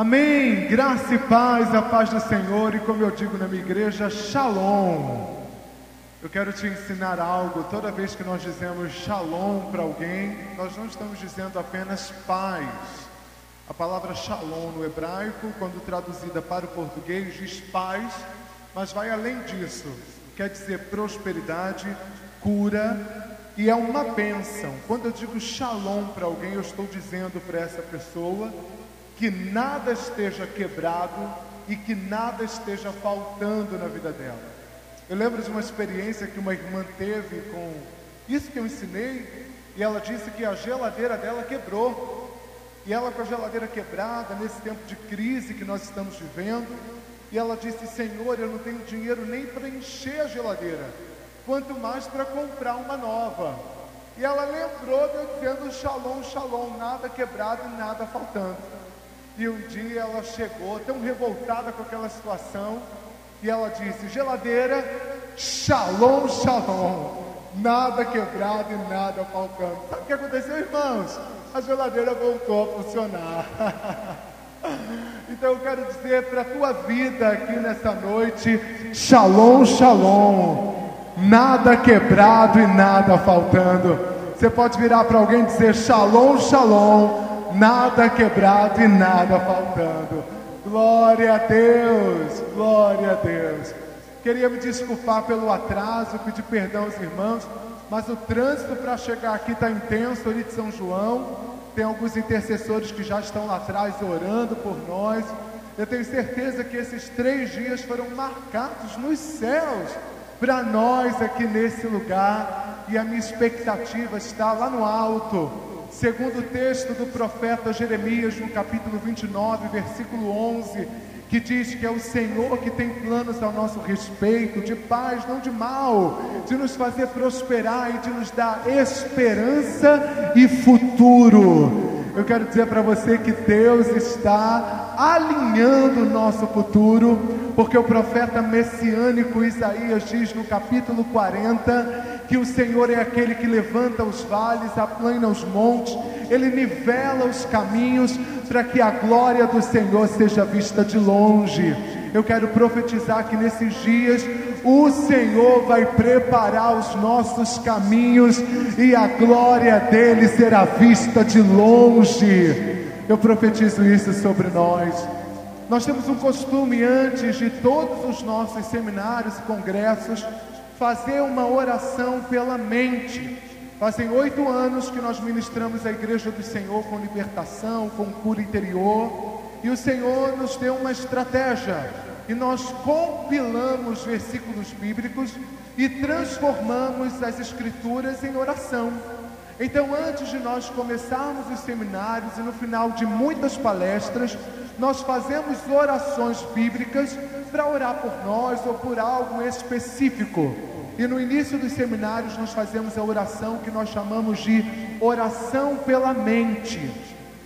Amém. Graça e paz, a paz do Senhor, e como eu digo na minha igreja, Shalom. Eu quero te ensinar algo. Toda vez que nós dizemos Shalom para alguém, nós não estamos dizendo apenas paz. A palavra Shalom no hebraico, quando traduzida para o português, diz paz, mas vai além disso. Quer dizer prosperidade, cura e é uma bênção. Quando eu digo Shalom para alguém, eu estou dizendo para essa pessoa que nada esteja quebrado e que nada esteja faltando na vida dela. Eu lembro de uma experiência que uma irmã teve com isso que eu ensinei, e ela disse que a geladeira dela quebrou. E ela com a geladeira quebrada, nesse tempo de crise que nós estamos vivendo, e ela disse: Senhor, eu não tenho dinheiro nem para encher a geladeira, quanto mais para comprar uma nova. E ela lembrou de eu dizendo: Shalom, shalom, nada quebrado e nada faltando. E um dia ela chegou tão revoltada com aquela situação, e ela disse: Geladeira, shalom, shalom, nada quebrado e nada faltando. Sabe o que aconteceu, irmãos? A geladeira voltou a funcionar. Então eu quero dizer para a tua vida aqui nessa noite: Shalom, Shalom, nada quebrado e nada faltando. Você pode virar para alguém e dizer: Shalom, Shalom, nada quebrado e nada faltando. Glória a Deus, glória a Deus. Queria me desculpar pelo atraso, pedir perdão aos irmãos, mas o trânsito para chegar aqui está intenso ali de São João. Tem alguns intercessores que já estão lá atrás orando por nós. Eu tenho certeza que esses três dias foram marcados nos céus para nós aqui nesse lugar. E a minha expectativa está lá no alto segundo o texto do profeta Jeremias, no capítulo 29, versículo 11, que diz que é o Senhor que tem planos ao nosso respeito, de paz, não de mal, de nos fazer prosperar e de nos dar esperança e futuro. Eu quero dizer para você que Deus está alinhando o nosso futuro, porque o profeta messiânico Isaías diz no capítulo 40 que o Senhor é aquele que levanta os vales, aplana os montes, ele nivela os caminhos para que a glória do Senhor seja vista de longe. Eu quero profetizar que nesses dias o Senhor vai preparar os nossos caminhos e a glória dele será vista de longe. Eu profetizo isso sobre nós. Nós temos um costume antes de todos os nossos seminários e congressos fazer uma oração pela mente. Fazem oito anos que nós ministramos a Igreja do Senhor com libertação, com cura interior, e o Senhor nos deu uma estratégia e nós compilamos versículos bíblicos e transformamos as escrituras em oração. Então, antes de nós começarmos os seminários e no final de muitas palestras, nós fazemos orações bíblicas para orar por nós ou por algo específico. E no início dos seminários nós fazemos a oração que nós chamamos de oração pela mente.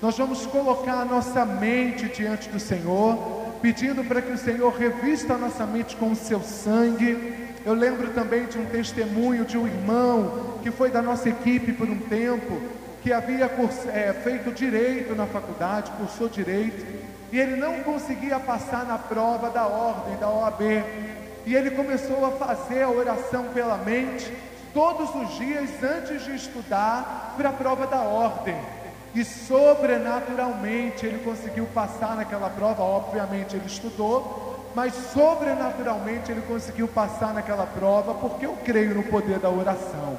Nós vamos colocar a nossa mente diante do Senhor pedindo para que o Senhor revista a nossa mente com o seu sangue. Eu lembro também de um testemunho de um irmão que foi da nossa equipe por um tempo, que havia é, feito direito na faculdade, cursou direito, e ele não conseguia passar na prova da ordem, da OAB. E ele começou a fazer a oração pela mente todos os dias antes de estudar para a prova da ordem e sobrenaturalmente ele conseguiu passar naquela prova. Obviamente ele estudou, mas sobrenaturalmente ele conseguiu passar naquela prova, porque eu creio no poder da oração.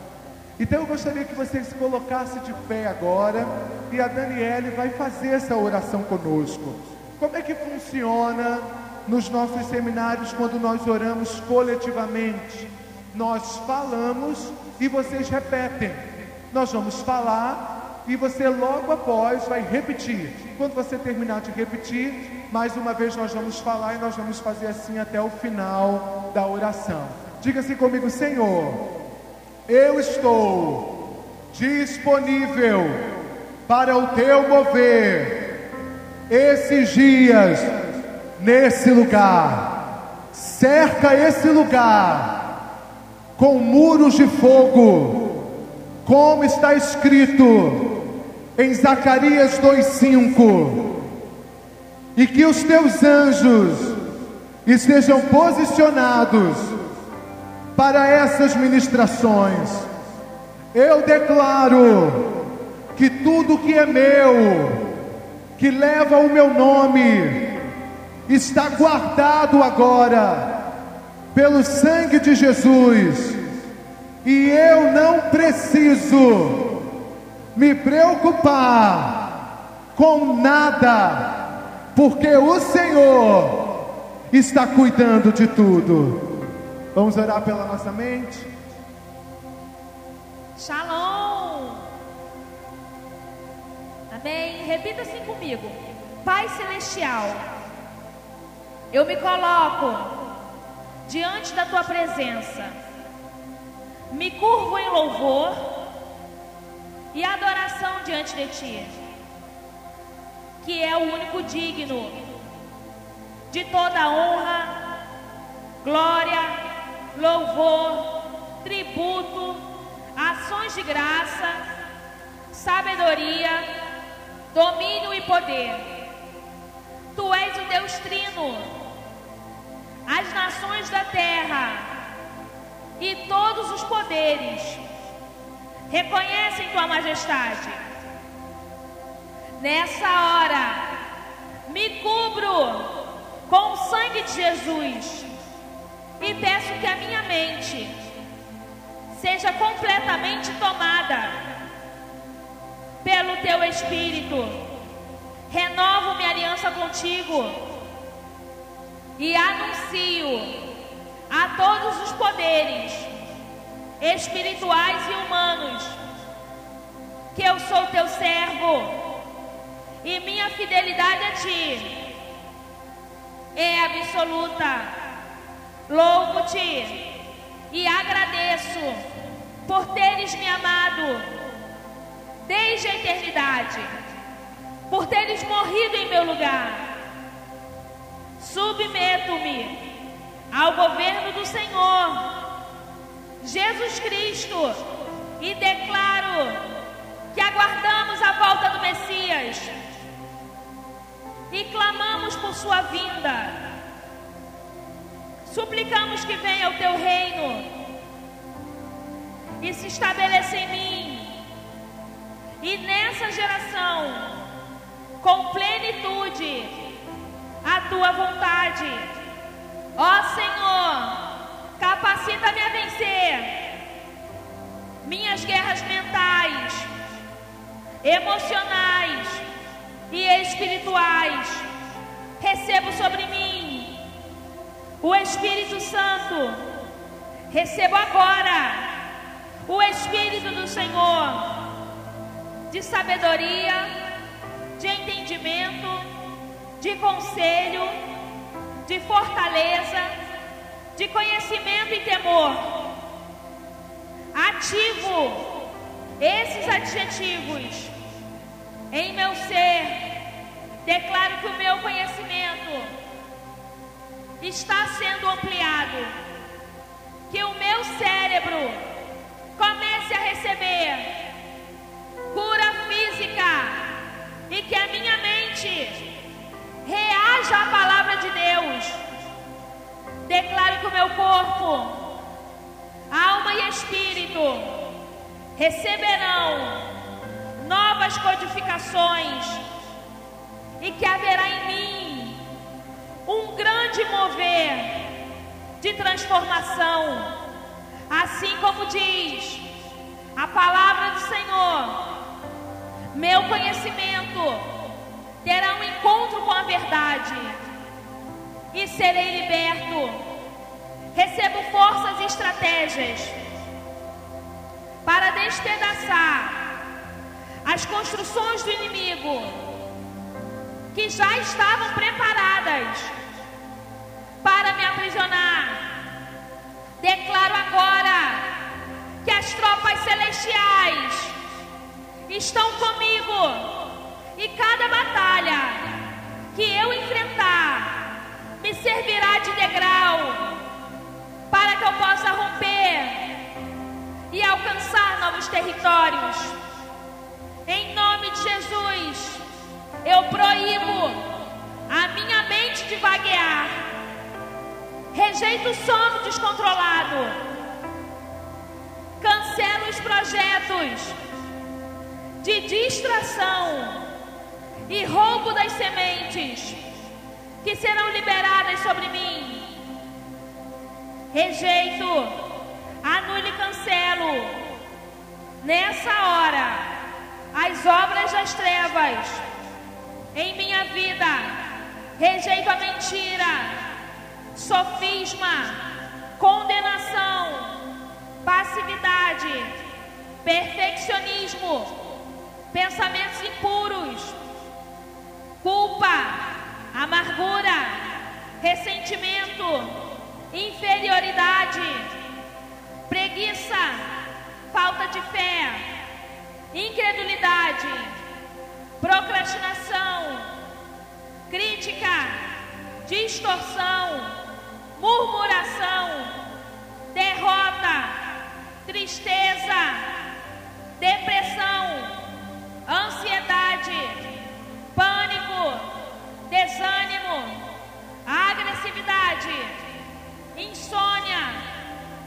Então eu gostaria que você se colocasse de pé agora e a Daniele vai fazer essa oração conosco. Como é que funciona nos nossos seminários quando nós oramos coletivamente? Nós falamos e vocês repetem. Nós vamos falar e você logo após vai repetir. Quando você terminar de repetir, mais uma vez nós vamos falar e nós vamos fazer assim até o final da oração. Diga assim comigo, Senhor, eu estou disponível para o teu mover esses dias nesse lugar. Cerca esse lugar com muros de fogo, como está escrito em Zacarias 2:5. e que os teus anjos estejam posicionados para essas ministrações. Eu declaro que tudo que é meu, que leva o meu nome, está guardado agora pelo sangue de Jesus, e eu não preciso me preocupar com nada, porque o Senhor está cuidando de tudo. Vamos orar pela nossa mente? Shalom! Amém? Repita assim comigo: Pai Celestial, eu me coloco diante da tua presença, me curvo em louvor e adoração diante de ti, que é o único digno de toda honra, glória, louvor, tributo, ações de graça, sabedoria, domínio e poder. Tu és o Deus Trino as nações da terra e todos os poderes reconhecem tua majestade. Nessa hora, me cubro com o sangue de Jesus e peço que a minha mente seja completamente tomada pelo teu Espírito. Renovo minha aliança contigo e anuncio a todos os poderes espirituais e humanos que eu sou teu servo e minha fidelidade a ti é absoluta. Louvo-te e agradeço por teres me amado desde a eternidade, por teres morrido em meu lugar. Submeto-me ao governo do Senhor Jesus Cristo e declaro que aguardamos a volta do Messias. E clamamos por sua vinda. Suplicamos que venha o teu reino e se estabeleça em mim e nessa geração com plenitude a tua vontade. Ó Senhor, capacita-me a vencer minhas guerras mentais, emocionais e espirituais. Recebo sobre mim o Espírito Santo. Recebo agora o Espírito do Senhor de sabedoria, de entendimento de conselho, de fortaleza, de conhecimento e temor. Ativo esses adjetivos em meu ser. Declaro que o meu conhecimento está sendo ampliado. Que o meu cérebro comece a receber cura física e que a minha mente reaja à palavra de Deus. Declare que o meu corpo, alma e espírito receberão novas codificações e que haverá em mim um grande mover de transformação, assim como diz a palavra do Senhor. Meu conhecimento terá um encontro com a verdade e serei liberto. Recebo forças e estratégias para despedaçar as construções do inimigo que já estavam preparadas para me aprisionar. Declaro agora que as tropas celestiais estão comigo e cada batalha que eu enfrentar me servirá de degrau para que eu possa romper e alcançar novos territórios. Em nome de Jesus, eu proíbo a minha mente de vaguear. Rejeito o sono descontrolado. Cancelo os projetos de distração e roubo das sementes que serão liberadas sobre mim. Rejeito, anule e cancelo nessa hora as obras das trevas em minha vida. Rejeito a mentira, sofisma, condenação, passividade, perfeccionismo, pensamentos impuros, culpa, amargura, ressentimento, inferioridade, preguiça, falta de fé, incredulidade, procrastinação, crítica, distorção, murmuração, derrota, tristeza, depressão, ansiedade, pânico, desânimo, agressividade, insônia,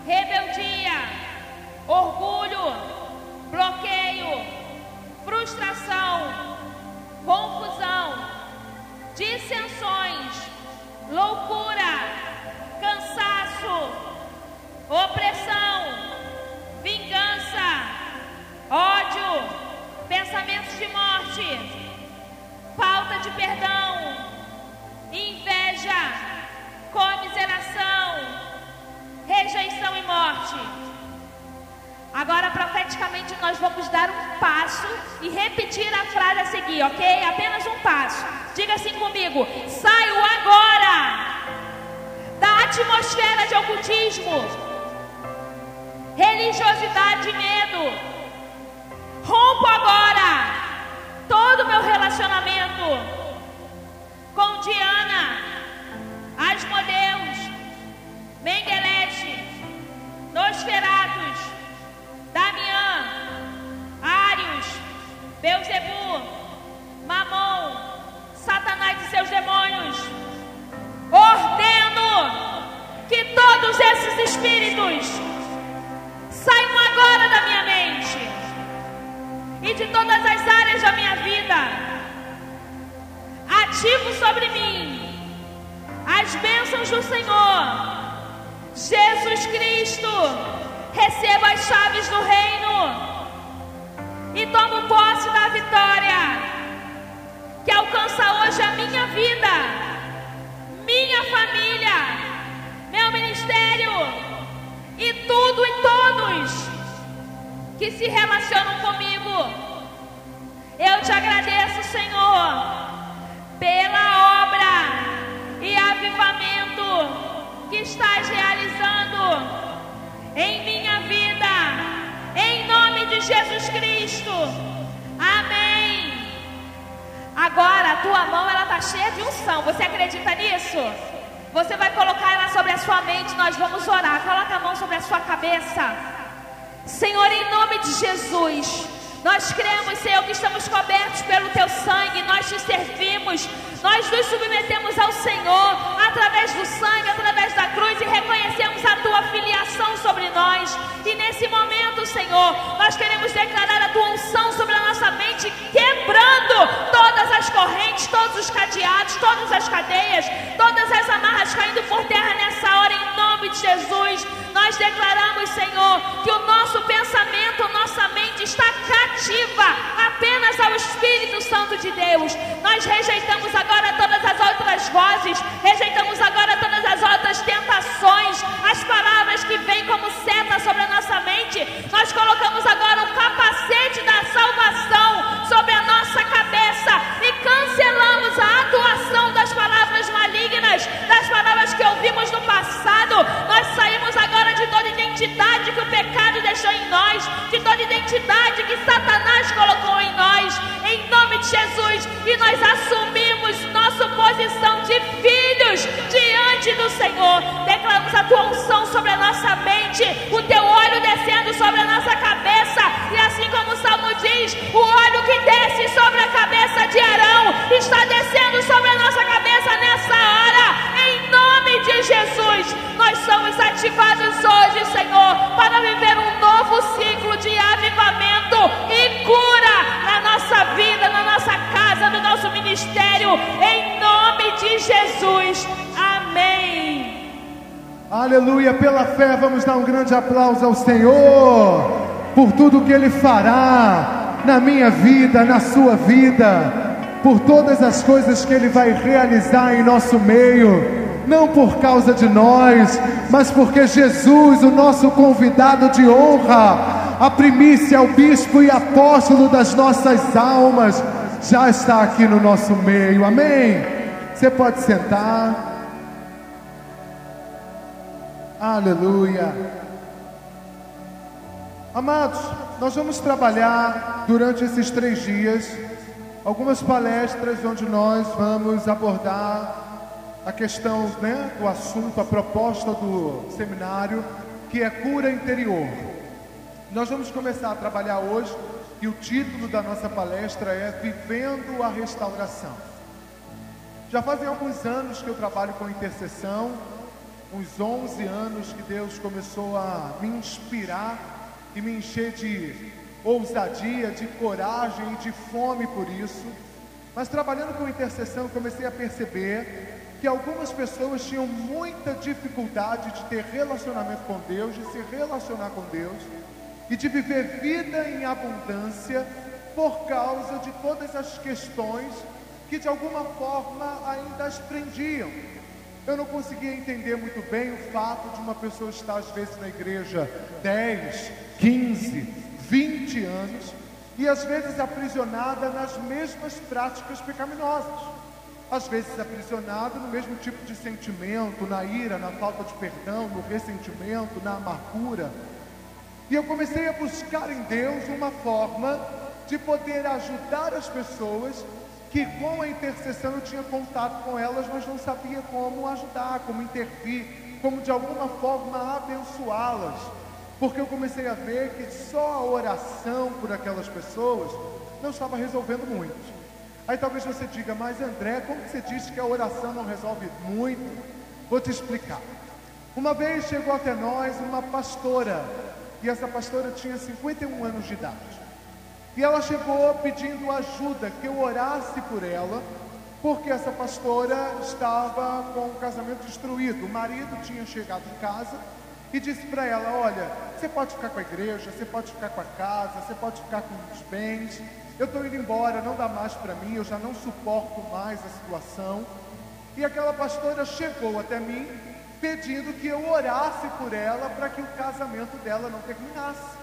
rebeldia, orgulho, bloqueio, frustração, confusão, dissensões, loucura, cansaço, opressão, vingança, ódio, pensamentos de morte falta de perdão, inveja, comiseração, rejeição e morte. Agora, profeticamente, nós vamos dar um passo e repetir a frase a seguir, ok? Apenas um passo. Diga assim comigo: saio agora da atmosfera de ocultismo, religiosidade e medo. Rompo agora todo o meu relacionamento com Diana, Asmodeus, Menguelete, Nosferatus, Damian, Arius, Beuzebu, e de todas as áreas da minha vida. Ativo sobre mim as bênçãos do Senhor. Jesus Cristo, receba as chaves do reino e tomo posse da vitória que alcança hoje a minha vida, minha família, meu ministério e tudo e todos que se relacionam comigo. Eu te agradeço, Senhor, pela obra e avivamento que estás realizando em minha vida, em nome de Jesus Cristo. Amém. Agora a tua mão ela tá cheia de unção. Você acredita nisso? Você vai colocar ela sobre a sua mente. Nós vamos orar. Coloca a mão sobre a sua cabeça. Senhor, em nome de Jesus, nós cremos, Senhor, que estamos cobertos pelo Teu sangue, nós te servimos, nós nos submetemos ao Senhor através do sangue, através da cruz e reconhecemos a Tua filiação sobre nós. E nesse momento, Senhor, nós queremos declarar a Tua unção sobre a nossa mente, quebrando todas as correntes, todos os cadeados, todas as cadeias, todas as amarras caindo por terra nessa hora, em nome de Jesus. Nós declaramos, Senhor, que o nosso pensamento, nossa mente está cativa apenas ao Espírito Santo de Deus. Nós rejeitamos agora todas as outras vozes, rejeitamos agora todas as outras tentações, as palavras que vêm como seta sobre a nossa mente. Nós colocamos agora o capacete da salvação sobre a nossa cabeça das palavras que ouvimos no passado. Nós saímos agora de toda identidade que o pecado deixou em nós, de toda identidade que Satanás colocou em nós, em nome de Jesus, e nós assumimos nossa posição de filhos diante do Senhor. Declaramos a tua unção sobre a nossa mente, o teu óleo descendo sobre a nossa cabeça, e assim como o Salmo diz, o óleo que desce sobre a cabeça de Arão está descendo sobre a nossa cabeça Jesus, nós somos ativados hoje, Senhor, para viver um novo ciclo de avivamento e cura na nossa vida, na nossa casa, no nosso ministério, em nome de Jesus. Amém. Aleluia, pela fé, vamos dar um grande aplauso ao Senhor por tudo que Ele fará na minha vida, na sua vida por todas as coisas que Ele vai realizar em nosso meio, não por causa de nós, mas porque Jesus, o nosso convidado de honra, a primícia, o bispo e apóstolo das nossas almas, já está aqui no nosso meio, amém? Você pode sentar. Aleluia. Amados, nós vamos trabalhar durante esses três dias algumas palestras onde nós vamos abordar a questão né, do assunto, a proposta do seminário, que é cura interior. Nós vamos começar a trabalhar hoje e o título da nossa palestra é Vivendo a Restauração. Já fazem alguns anos que eu trabalho com intercessão, uns 11 anos que Deus começou a me inspirar e me encher de ousadia, de coragem e de fome por isso. Mas trabalhando com intercessão, comecei a perceber que algumas pessoas tinham muita dificuldade de ter relacionamento com Deus, de se relacionar com Deus e de viver vida em abundância por causa de todas as questões que de alguma forma ainda as prendiam. Eu não conseguia entender muito bem o fato de uma pessoa estar às vezes na igreja 10, 15, 20 anos e às vezes aprisionada nas mesmas práticas pecaminosas. Às vezes aprisionada no mesmo tipo de sentimento, na ira, na falta de perdão, no ressentimento, na amargura. E eu comecei a buscar em Deus uma forma de poder ajudar as pessoas que com a intercessão eu tinha contato com elas, mas não sabia como ajudar, como intervir, como de alguma forma abençoá-las porque eu comecei a ver que só a oração por aquelas pessoas não estava resolvendo muito. Aí talvez você diga, mas André, como você disse que a oração não resolve muito? Vou te explicar. Uma vez chegou até nós uma pastora, e essa pastora tinha 51 anos de idade. E ela chegou pedindo ajuda, que eu orasse por ela, porque essa pastora estava com o casamento destruído. O marido tinha chegado em casa e disse para ela: Olha, você pode ficar com a igreja, você pode ficar com a casa, você pode ficar com os bens. Eu estou indo embora, não dá mais para mim, eu já não suporto mais a situação. E aquela pastora chegou até mim pedindo que eu orasse por ela para que o casamento dela não terminasse.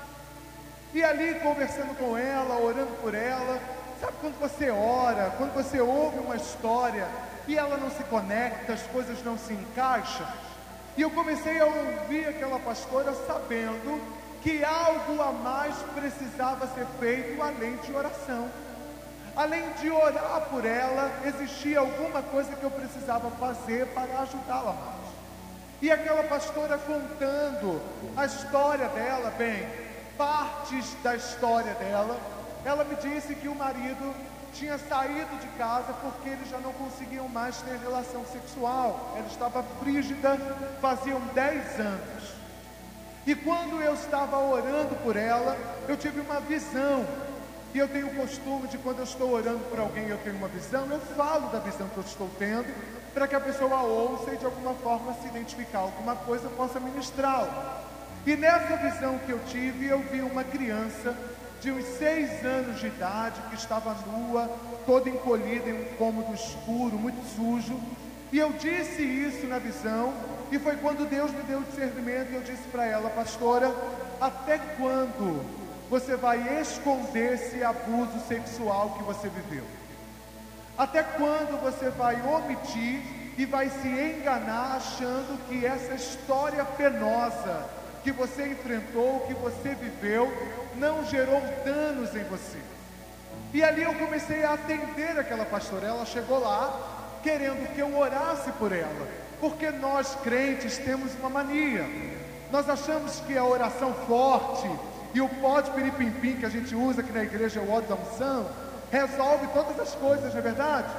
E ali conversando com ela, orando por ela, sabe quando você ora, quando você ouve uma história e ela não se conecta, as coisas não se encaixam? E eu comecei a ouvir aquela pastora sabendo que algo a mais precisava ser feito além de oração. Além de orar por ela, existia alguma coisa que eu precisava fazer para ajudá-la mais. E aquela pastora contando a história dela, bem, partes da história dela, ela me disse que o marido tinha saído de casa porque eles já não conseguiam mais ter relação sexual. Ela estava frígida, faziam 10 anos. E quando eu estava orando por ela, eu tive uma visão. E eu tenho o costume de quando eu estou orando por alguém, eu tenho uma visão, eu falo da visão que eu estou tendo, para que a pessoa ouça e de alguma forma se identificar alguma coisa, possa ministrá-la. E nessa visão que eu tive, eu vi uma criança de uns seis anos de idade, que estava nua, toda encolhida em um cômodo escuro, muito sujo. E eu disse isso na visão, e foi quando Deus me deu o discernimento, e eu disse para ela, pastora, até quando você vai esconder esse abuso sexual que você viveu? Até quando você vai omitir e vai se enganar achando que essa história penosa que você enfrentou, que você viveu, não gerou danos em você. E ali eu comecei a atender aquela pastora. Ela chegou lá querendo que eu orasse por ela, porque nós crentes temos uma mania. Nós achamos que a oração forte e o pó de piripimpim que a gente usa aqui na igreja, o óleo da unção, resolve todas as coisas, não é verdade?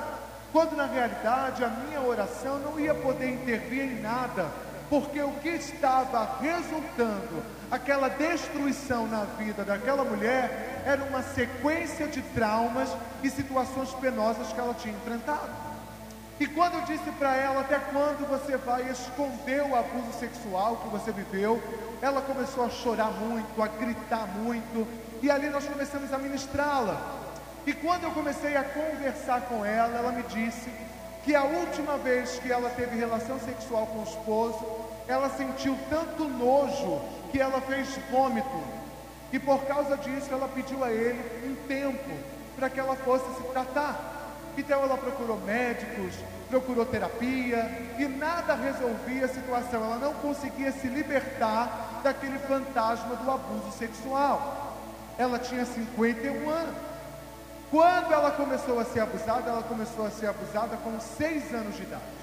quando na realidade a minha oração não ia poder intervir em nada, porque o que estava resultando, aquela destruição na vida daquela mulher, era uma sequência de traumas e situações penosas que ela tinha enfrentado. E quando eu disse para ela até quando você vai esconder o abuso sexual que você viveu, ela começou a chorar muito, a gritar muito, e ali nós começamos a ministrá-la. E quando eu comecei a conversar com ela, ela me disse que a última vez que ela teve relação sexual com o esposo, ela sentiu tanto nojo que ela fez vômito. E por causa disso, ela pediu a ele um tempo para que ela fosse se tratar. Então ela procurou médicos, procurou terapia e nada resolvia a situação. Ela não conseguia se libertar daquele fantasma do abuso sexual. Ela tinha 51 anos. Quando ela começou a ser abusada, ela começou a ser abusada com 6 anos de idade.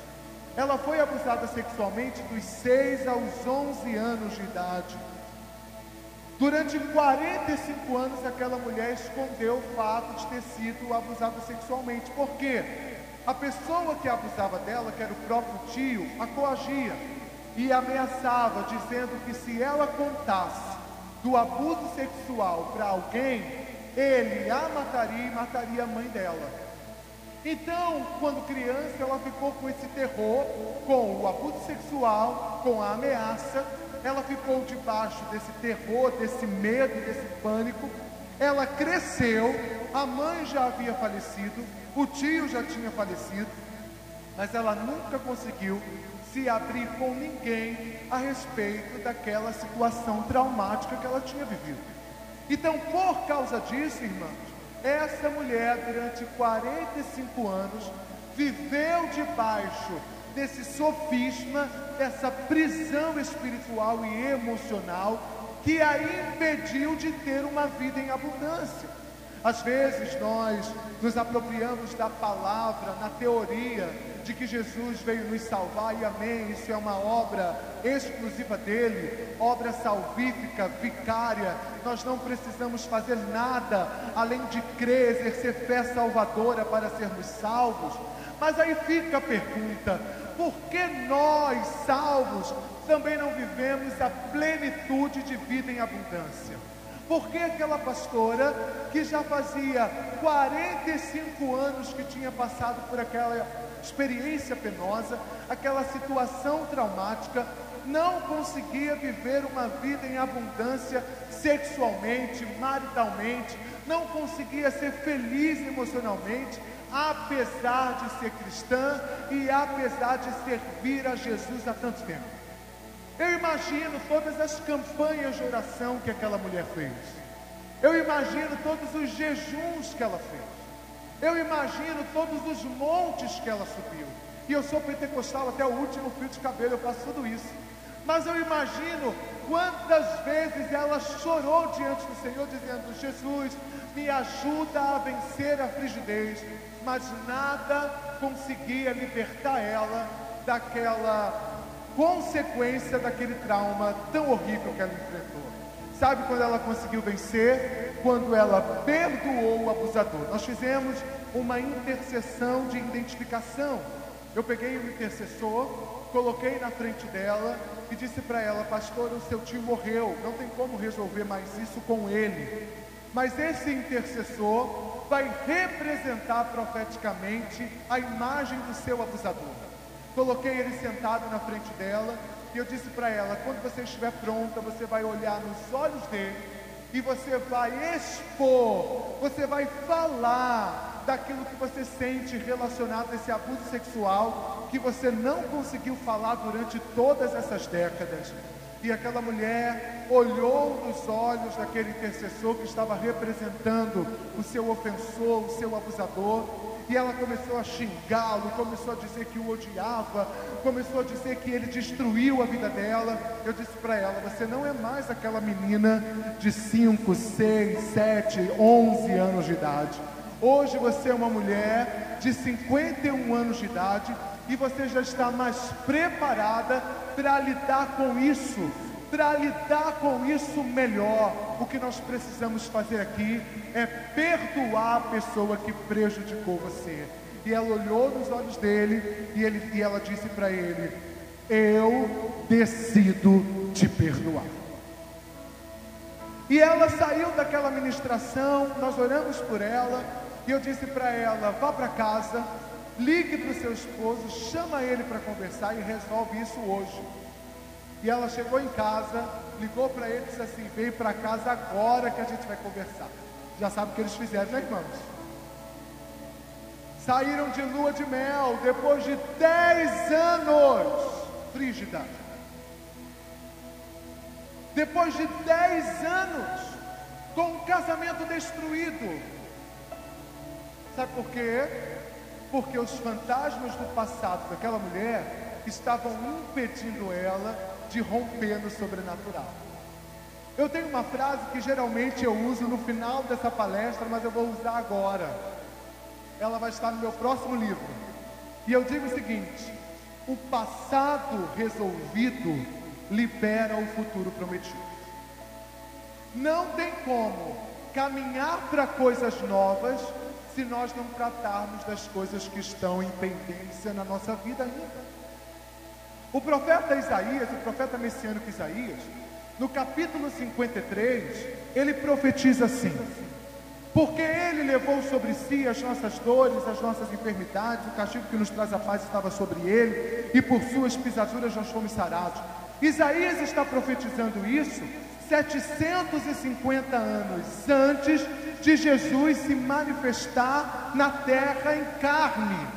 Ela foi abusada sexualmente dos 6 aos 11 anos de idade. Durante 45 anos, aquela mulher escondeu o fato de ter sido abusada sexualmente. Por quê? A pessoa que abusava dela, que era o próprio tio, a coagia e ameaçava, dizendo que se ela contasse do abuso sexual para alguém, ele a mataria e mataria a mãe dela. Então, quando criança, ela ficou com esse terror, com o abuso sexual, com a ameaça, ela ficou debaixo desse terror, desse medo, desse pânico. Ela cresceu, a mãe já havia falecido, o tio já tinha falecido, mas ela nunca conseguiu se abrir com ninguém a respeito daquela situação traumática que ela tinha vivido. Então, por causa disso, irmãos, essa mulher, durante 45 anos, viveu debaixo desse sofisma, dessa prisão espiritual e emocional que a impediu de ter uma vida em abundância. Às vezes nós nos apropriamos da palavra na teoria de que Jesus veio nos salvar e amém, isso é uma obra exclusiva dele, obra salvífica, vicária. Nós não precisamos fazer nada além de crer, exercer fé salvadora para sermos salvos. Mas aí fica a pergunta: por que nós, salvos, também não vivemos a plenitude de vida em abundância? Por que aquela pastora que já fazia 45 anos que tinha passado por aquela experiência penosa, aquela situação traumática, não conseguia viver uma vida em abundância sexualmente, maritalmente, não conseguia ser feliz emocionalmente, apesar de ser cristã e apesar de servir a Jesus há tanto tempo. Eu imagino todas as campanhas de oração que aquela mulher fez. Eu imagino todos os jejuns que ela fez. Eu imagino todos os montes que ela subiu. E eu sou pentecostal até o último fio de cabelo, eu faço tudo isso. Mas eu imagino quantas vezes ela chorou diante do Senhor, dizendo: Jesus, me ajuda a vencer a frigidez, mas nada conseguia libertar ela daquela consequência daquele trauma tão horrível que ela enfrentou. Sabe quando ela conseguiu vencer? Quando ela perdoou o abusador. Nós fizemos uma intercessão de identificação. Eu peguei um intercessor, coloquei na frente dela e disse para ela: Pastor, o seu tio morreu, não tem como resolver mais isso com ele. Mas esse intercessor vai representar profeticamente a imagem do seu abusador. Coloquei ele sentado na frente dela e eu disse para ela: quando você estiver pronta, você vai olhar nos olhos dele e você vai expor, você vai falar daquilo que você sente relacionado a esse abuso sexual que você não conseguiu falar durante todas essas décadas. E aquela mulher olhou nos olhos daquele intercessor que estava representando o seu ofensor, o seu abusador, e ela começou a xingá-lo, começou a dizer que o odiava, começou a dizer que ele destruiu a vida dela. Eu disse para ela: Você não é mais aquela menina de 5, 6, 7, 11 anos de idade. Hoje você é uma mulher de 51 anos de idade e você já está mais preparada para lidar com isso, para lidar com isso melhor. O que nós precisamos fazer aqui é perdoar a pessoa que prejudicou você. E ela olhou nos olhos dele e, ele, e ela disse para ele: Eu decido te perdoar. E ela saiu daquela ministração, nós oramos por ela, e eu disse para ela: vá para casa, ligue para o seu esposo, chama ele para conversar e resolve isso hoje. E ela chegou em casa, ligou para ele e disse assim: vem para casa agora que a gente vai conversar. Já sabe o que eles fizeram, né, irmãos? Saíram de lua de mel depois de 10 anos frígida. Depois de 10 anos com um casamento destruído. Sabe por quê? Porque os fantasmas do passado daquela mulher estavam impedindo ela de romper no sobrenatural. Eu tenho uma frase que geralmente eu uso no final dessa palestra, mas eu vou usar agora. Ela vai estar no meu próximo livro. E eu digo o seguinte: o passado resolvido libera o futuro prometido. Não tem como caminhar para coisas novas se nós não tratarmos das coisas que estão em pendência na nossa vida ainda. O profeta Isaías, o profeta messiânico Isaías, no capítulo 53, ele profetiza assim: Porque ele levou sobre si as nossas dores, as nossas enfermidades, o castigo que nos traz a paz estava sobre ele, e por suas pisaduras nós fomos sarados. Isaías está profetizando isso 750 anos antes de Jesus se manifestar na terra em carne.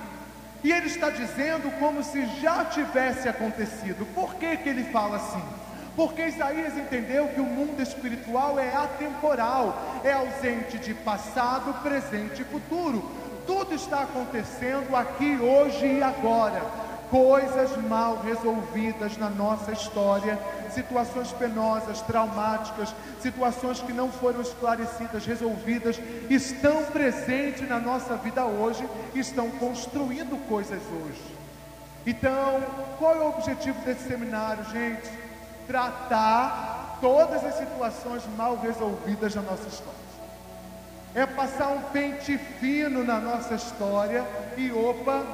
E ele está dizendo como se já tivesse acontecido. Por que, que ele fala assim? Porque Isaías entendeu que o mundo espiritual é atemporal, é ausente de passado, presente e futuro. Tudo está acontecendo aqui, hoje e agora coisas mal resolvidas na nossa história, situações penosas, traumáticas, situações que não foram esclarecidas, resolvidas, estão presentes na nossa vida hoje, estão construindo coisas hoje. Então, qual é o objetivo desse seminário, gente? Tratar todas as situações mal resolvidas na nossa história. É passar um pente fino na nossa história e opa,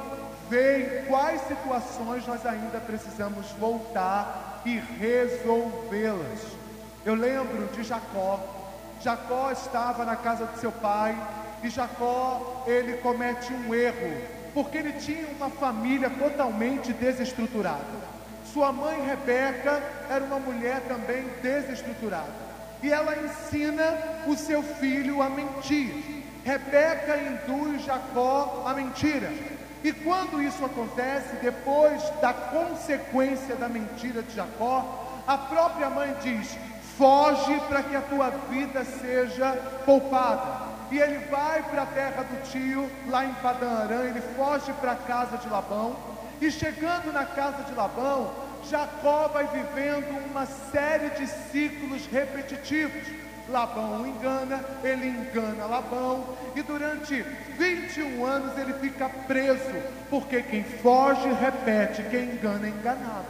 ver quais situações nós ainda precisamos voltar e resolvê-las. Eu lembro de Jacó. Jacó estava na casa de seu pai e Jacó ele comete um erro porque ele tinha uma família totalmente desestruturada. Sua mãe Rebeca era uma mulher também desestruturada e ela ensina o seu filho a mentir. Rebeca induz Jacó a mentira. E quando isso acontece, depois da consequência da mentira de Jacó, a própria mãe diz: foge para que a tua vida seja poupada. E ele vai para a terra do tio, lá em Padã Arã, ele foge para a casa de Labão. E chegando na casa de Labão, Jacó vai vivendo uma série de ciclos repetitivos Labão engana, ele engana Labão, e durante 21 anos ele fica preso, porque quem foge repete, quem engana é enganado.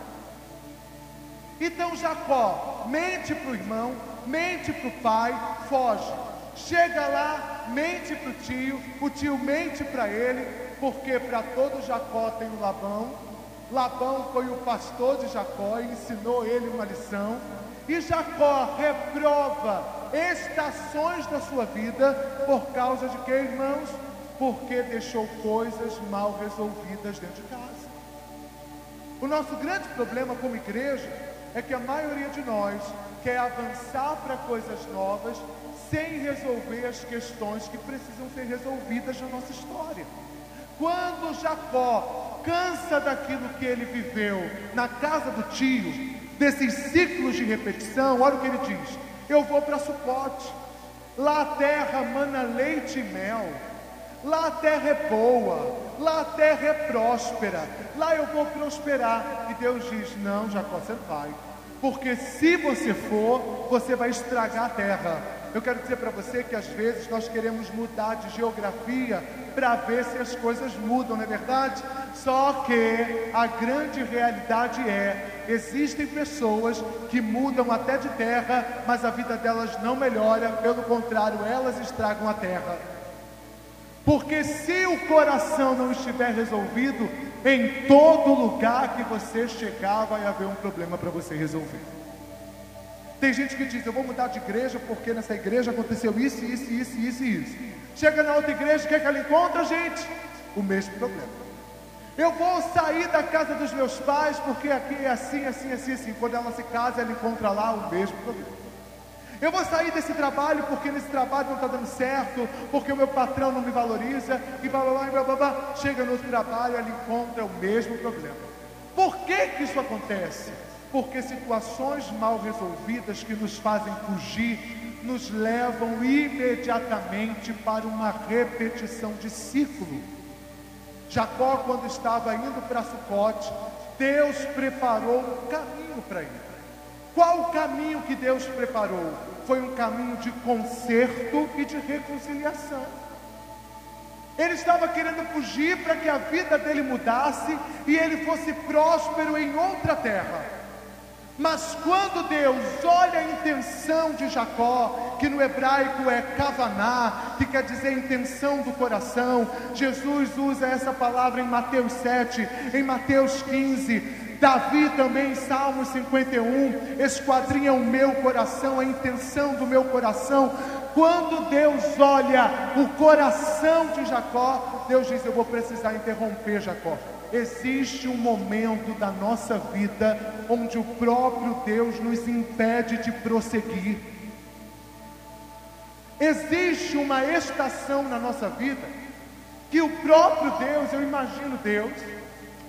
Então Jacó mente para o irmão, mente para o pai, foge. Chega lá, mente para o tio, o tio mente para ele, porque para todo Jacó tem o Labão. Labão foi o pastor de Jacó e ensinou ele uma lição. E Jacó reprova estações da sua vida por causa de que, irmãos? Porque deixou coisas mal resolvidas dentro de casa. O nosso grande problema como igreja é que a maioria de nós quer avançar para coisas novas sem resolver as questões que precisam ser resolvidas na nossa história. Quando Jacó cansa daquilo que ele viveu na casa do tio, desses ciclos de repetição, olha o que ele diz: eu vou para Sucote. Lá a terra mana leite e mel. Lá a terra é boa. Lá a terra é próspera. Lá eu vou prosperar. E Deus diz: Não, Jacó, você vai. Porque se você for, você vai estragar a terra. Eu quero dizer para você que às vezes nós queremos mudar de geografia para ver se as coisas mudam, não é verdade? Só que a grande realidade é: existem pessoas que mudam até de terra, mas a vida delas não melhora, pelo contrário, elas estragam a terra. Porque se o coração não estiver resolvido, em todo lugar que você chegar vai haver um problema para você resolver. Tem gente que diz: Eu vou mudar de igreja porque nessa igreja aconteceu isso, isso, isso, isso e isso. Chega na outra igreja, o que, é que ela encontra, gente? O mesmo problema. Eu vou sair da casa dos meus pais porque aqui é assim, assim, assim, assim. Quando ela se casa, ela encontra lá o mesmo problema. Eu vou sair desse trabalho porque nesse trabalho não está dando certo, porque o meu patrão não me valoriza, e blá blá blá blá blá. Chega no outro trabalho, ela encontra o mesmo problema. Por que, que isso acontece? Porque situações mal resolvidas que nos fazem fugir, nos levam imediatamente para uma repetição de ciclo. Jacó, quando estava indo para Sucote, Deus preparou um caminho para ele. Qual o caminho que Deus preparou? Foi um caminho de conserto e de reconciliação. Ele estava querendo fugir para que a vida dele mudasse e ele fosse próspero em outra terra. Mas quando Deus olha a intenção de Jacó, que no hebraico é kavaná, que quer dizer intenção do coração, Jesus usa essa palavra em Mateus 7, em Mateus 15, Davi também em Salmo 51 esquadrinha o meu coração, a intenção do meu coração. Quando Deus olha o coração de Jacó, Deus diz: Eu vou precisar interromper Jacó. Existe um momento da nossa vida onde o próprio Deus nos impede de prosseguir. Existe uma estação na nossa vida que o próprio Deus, eu imagino Deus,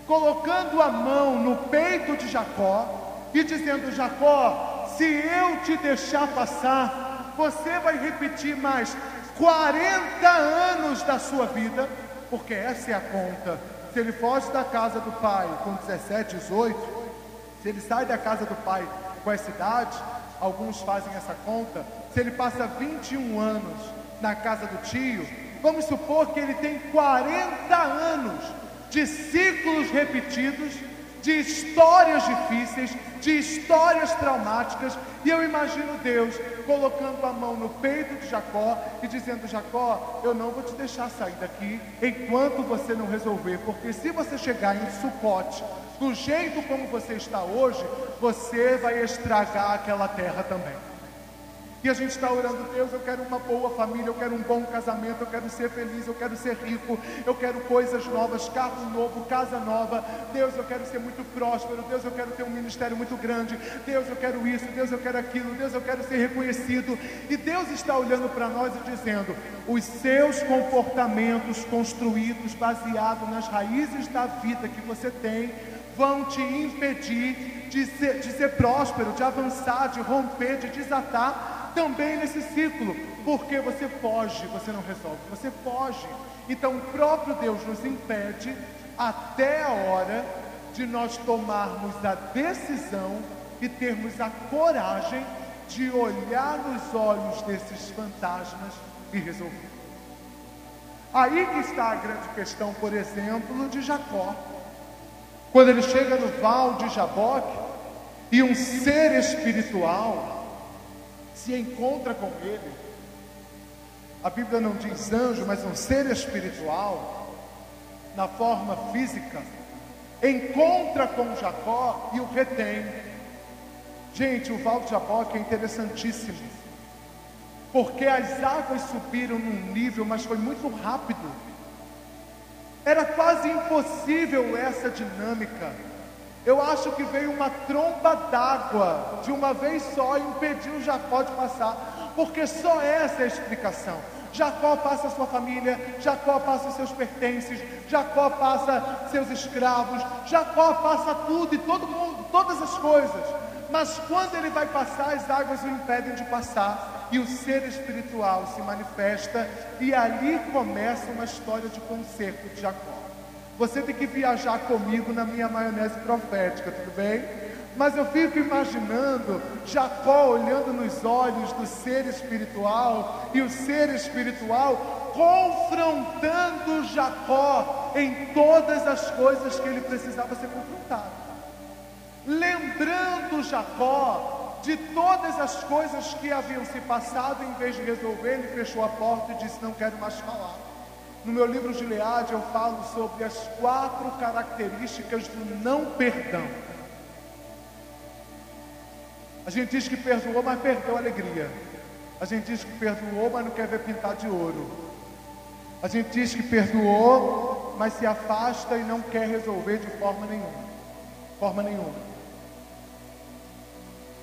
colocando a mão no peito de Jacó e dizendo: Jacó, se eu te deixar passar, você vai repetir mais 40 anos da sua vida, porque essa é a conta. Se ele foge da casa do pai com 17, 18, se ele sai da casa do pai com essa idade, alguns fazem essa conta, se ele passa 21 anos na casa do tio, vamos supor que ele tem 40 anos de ciclos repetidos, de histórias difíceis, de histórias traumáticas, e eu imagino Deus colocando a mão no peito de Jacó e dizendo: Jacó, eu não vou te deixar sair daqui enquanto você não resolver, porque se você chegar em Sucote, do jeito como você está hoje, você vai estragar aquela terra também. E a gente está orando, Deus, eu quero uma boa família, eu quero um bom casamento, eu quero ser feliz, eu quero ser rico, eu quero coisas novas, carro novo, casa nova. Deus, eu quero ser muito próspero, Deus, eu quero ter um ministério muito grande. Deus, eu quero isso, Deus, eu quero aquilo, Deus, eu quero ser reconhecido. E Deus está olhando para nós e dizendo: os seus comportamentos construídos baseados nas raízes da vida que você tem vão te impedir de ser, de ser próspero, de avançar, de romper, de desatar também nesse ciclo, porque você foge, você não resolve, você foge. Então o próprio Deus nos impede até a hora de nós tomarmos a decisão e termos a coragem de olhar nos olhos desses fantasmas e resolver. Aí que está a grande questão, por exemplo, de Jacó. Quando ele chega no val de Jaboque e um ser espiritual se encontra com ele. A Bíblia não diz anjo, mas um ser espiritual, na forma física, encontra com Jacó e o retém. Gente, o Val de Jaboque é interessantíssimo, porque as águas subiram num nível, mas foi muito rápido. Era quase impossível essa dinâmica. Eu acho que veio uma tromba d'água de uma vez só e impediu Jacó de passar, porque só essa é a explicação. Jacó passa sua família, Jacó passa seus pertences, Jacó passa seus escravos, Jacó passa tudo e todo mundo, todas as coisas. Mas quando ele vai passar, as águas o impedem de passar e o ser espiritual se manifesta e ali começa uma história de conserto de Jacó. Você tem que viajar comigo na minha maionese profética, tudo bem? Mas eu fico imaginando Jacó olhando nos olhos do ser espiritual e o ser espiritual confrontando Jacó em todas as coisas que ele precisava ser confrontado. Lembrando Jacó de todas as coisas que haviam se passado, em vez de resolver, ele fechou a porta e disse: Não quero mais falar. No meu livro Gileade eu falo sobre as quatro características do não perdão. A gente diz que perdoou, mas perdeu a alegria. A gente diz que perdoou, mas não quer ver pintar de ouro. A gente diz que perdoou, mas se afasta e não quer resolver de forma nenhuma. Forma nenhuma.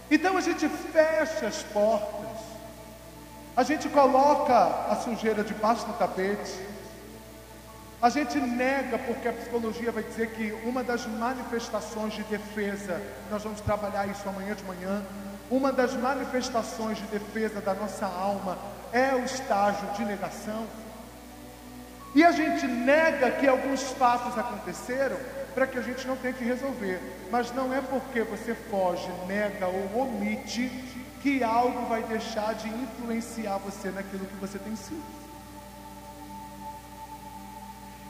Então a gente fecha as portas. A gente coloca a sujeira debaixo do tapete. A gente nega porque a psicologia vai dizer que uma das manifestações de defesa, nós vamos trabalhar isso amanhã de manhã, uma das manifestações de defesa da nossa alma é o estágio de negação. E a gente nega que alguns fatos aconteceram para que a gente não tenha que resolver. Mas não é porque você foge, nega ou omite que algo vai deixar de influenciar você naquilo que você tem sido.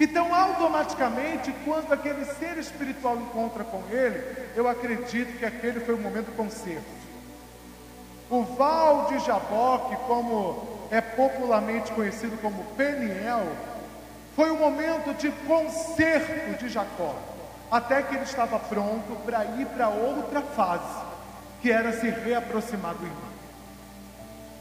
Então, automaticamente, quando aquele ser espiritual encontra com ele, eu acredito que aquele foi o momento do conserto. O Val de Jaboque, como é popularmente conhecido como Peniel, foi o momento de conserto de Jacó, até que ele estava pronto para ir para outra fase, que era se reaproximar do irmão.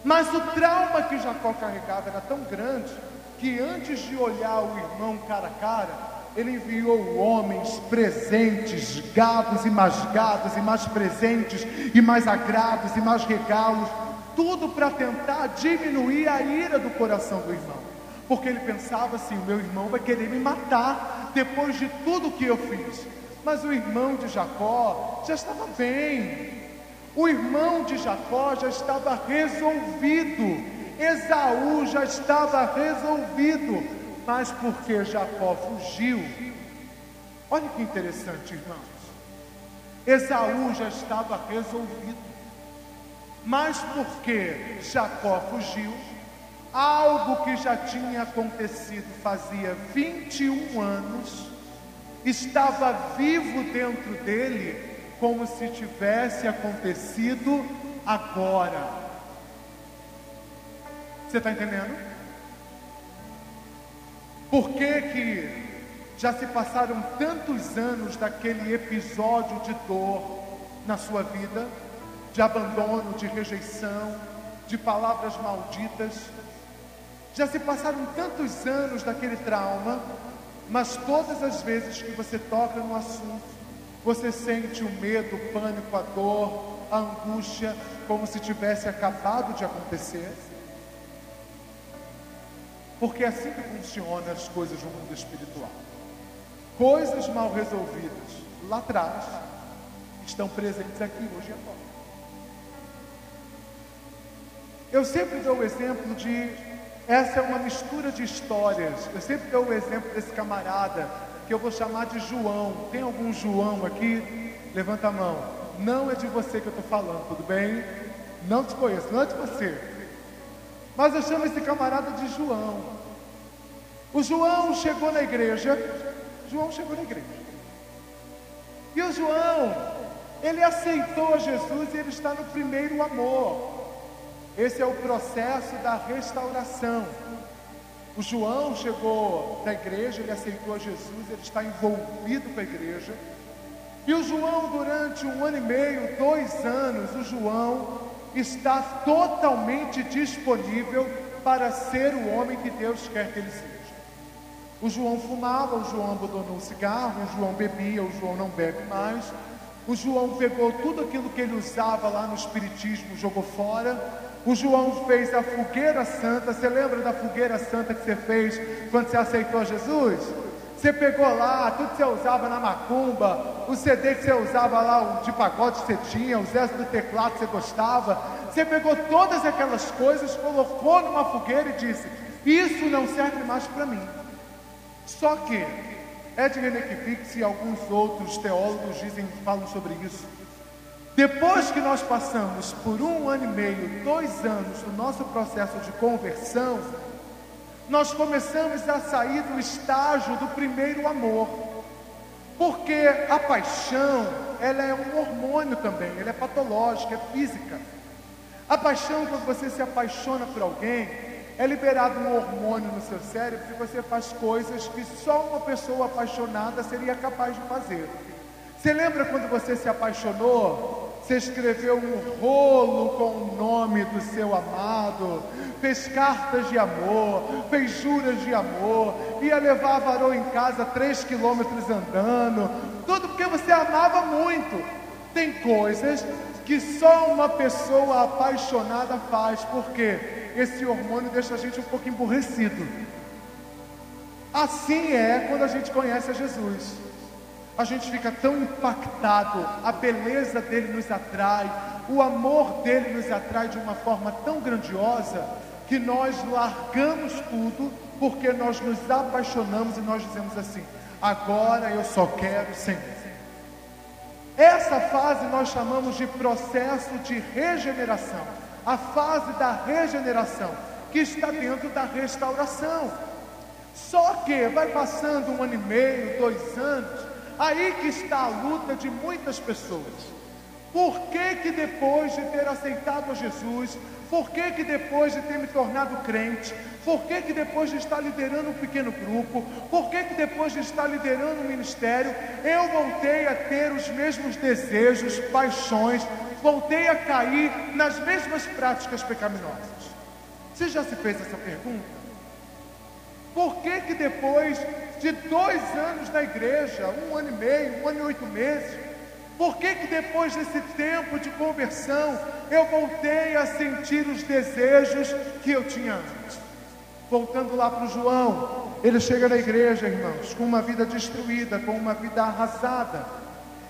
Mas o trauma que Jacó carregava era tão grande que antes de olhar o irmão cara a cara, ele enviou homens presentes, gados e mais gados, e mais presentes, e mais agrados, e mais regalos, tudo para tentar diminuir a ira do coração do irmão, porque ele pensava assim: o meu irmão vai querer me matar depois de tudo que eu fiz. Mas o irmão de Jacó já estava bem, o irmão de Jacó já estava resolvido Esaú já estava resolvido, mas porque Jacó fugiu. Olha que interessante, irmãos. Esaú já estava resolvido, mas porque Jacó fugiu, algo que já tinha acontecido fazia 21 anos, estava vivo dentro dele, como se tivesse acontecido agora. Você está entendendo? Por que, que já se passaram tantos anos daquele episódio de dor na sua vida, de abandono, de rejeição, de palavras malditas? Já se passaram tantos anos daquele trauma, mas todas as vezes que você toca no assunto, você sente o medo, o pânico, a dor, a angústia, como se tivesse acabado de acontecer. Porque é assim que funcionam as coisas no mundo espiritual. Coisas mal resolvidas lá atrás estão presentes aqui hoje e agora. Eu sempre dou o exemplo de essa é uma mistura de histórias. Eu sempre dou o exemplo desse camarada que eu vou chamar de João. Tem algum João aqui? Levanta a mão. Não é de você que eu estou falando, tudo bem? Não te conheço, não é de você. Mas eu chamo esse camarada de João. O João chegou na igreja. João chegou na igreja. E o João, ele aceitou Jesus e ele está no primeiro amor. Esse é o processo da restauração. O João chegou na igreja, ele aceitou Jesus, ele está envolvido com a igreja. E o João, durante um ano e meio, dois anos, o João está totalmente disponível para ser o homem que Deus quer que ele seja. O João fumava, o João abandonou o cigarro, o João bebia, o João não bebe mais. O João pegou tudo aquilo que ele usava lá no Espiritismo, jogou fora. O João fez a fogueira santa. Você lembra da fogueira santa que você fez quando você aceitou Jesus? Você pegou lá, tudo que você usava na macumba, o CD que você usava lá, o de pagode que você tinha, os Zé do teclado que você gostava. Você pegou todas aquelas coisas, colocou numa fogueira e disse: Isso não serve mais para mim. Só que Ed Renekiewicz e alguns outros teólogos dizem, falam sobre isso. Depois que nós passamos por um ano e meio, dois anos do nosso processo de conversão, nós começamos a sair do estágio do primeiro amor. Porque a paixão, ela é um hormônio também, ela é patológica, é física. A paixão, quando você se apaixona por alguém, é liberado um hormônio no seu cérebro e você faz coisas que só uma pessoa apaixonada seria capaz de fazer. Você lembra quando você se apaixonou? Você escreveu um rolo com o nome do seu amado, fez cartas de amor, fez juras de amor, ia levar a varou em casa três quilômetros andando, tudo porque você amava muito. Tem coisas que só uma pessoa apaixonada faz, porque esse hormônio deixa a gente um pouco emburrecido. Assim é quando a gente conhece a Jesus a gente fica tão impactado, a beleza dele nos atrai, o amor dele nos atrai de uma forma tão grandiosa, que nós largamos tudo, porque nós nos apaixonamos e nós dizemos assim: agora eu só quero Senhor. Essa fase nós chamamos de processo de regeneração, a fase da regeneração, que está dentro da restauração. Só que vai passando um ano e meio, dois anos, Aí que está a luta de muitas pessoas. Por que que depois de ter aceitado a Jesus, por que que depois de ter me tornado crente, por que que depois de estar liderando um pequeno grupo, por que que depois de estar liderando um ministério, eu voltei a ter os mesmos desejos, paixões, voltei a cair nas mesmas práticas pecaminosas? Você já se fez essa pergunta? Por que que depois de dois anos na igreja, um ano e meio, um ano e oito meses, por que que depois desse tempo de conversão eu voltei a sentir os desejos que eu tinha antes? Voltando lá para o João, ele chega na igreja, irmãos, com uma vida destruída, com uma vida arrasada.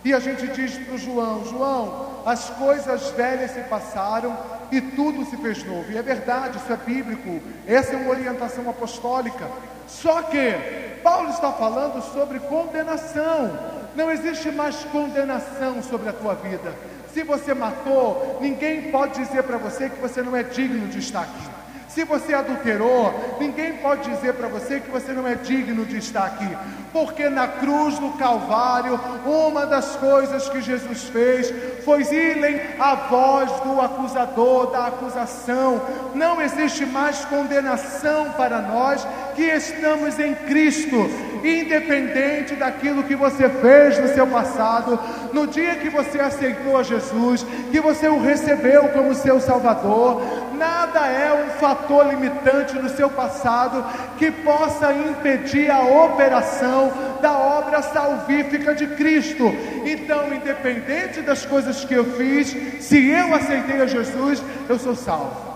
E a gente diz para o João: João, as coisas velhas se passaram e tudo se fez novo. E é verdade, isso é bíblico, essa é uma orientação apostólica. Só que Paulo está falando sobre condenação. Não existe mais condenação sobre a tua vida. Se você matou, ninguém pode dizer para você que você não é digno de estar aqui. Se você adulterou, ninguém pode dizer para você que você não é digno de estar aqui, porque na cruz do Calvário, uma das coisas que Jesus fez foi irem a voz do acusador, da acusação. Não existe mais condenação para nós que estamos em Cristo, independente daquilo que você fez no seu passado, no dia que você aceitou a Jesus, que você o recebeu como seu Salvador, nada é um fator limitante no seu passado que possa impedir a operação da obra salvífica de Cristo. Então, independente das coisas que eu fiz, se eu aceitei a Jesus, eu sou salvo.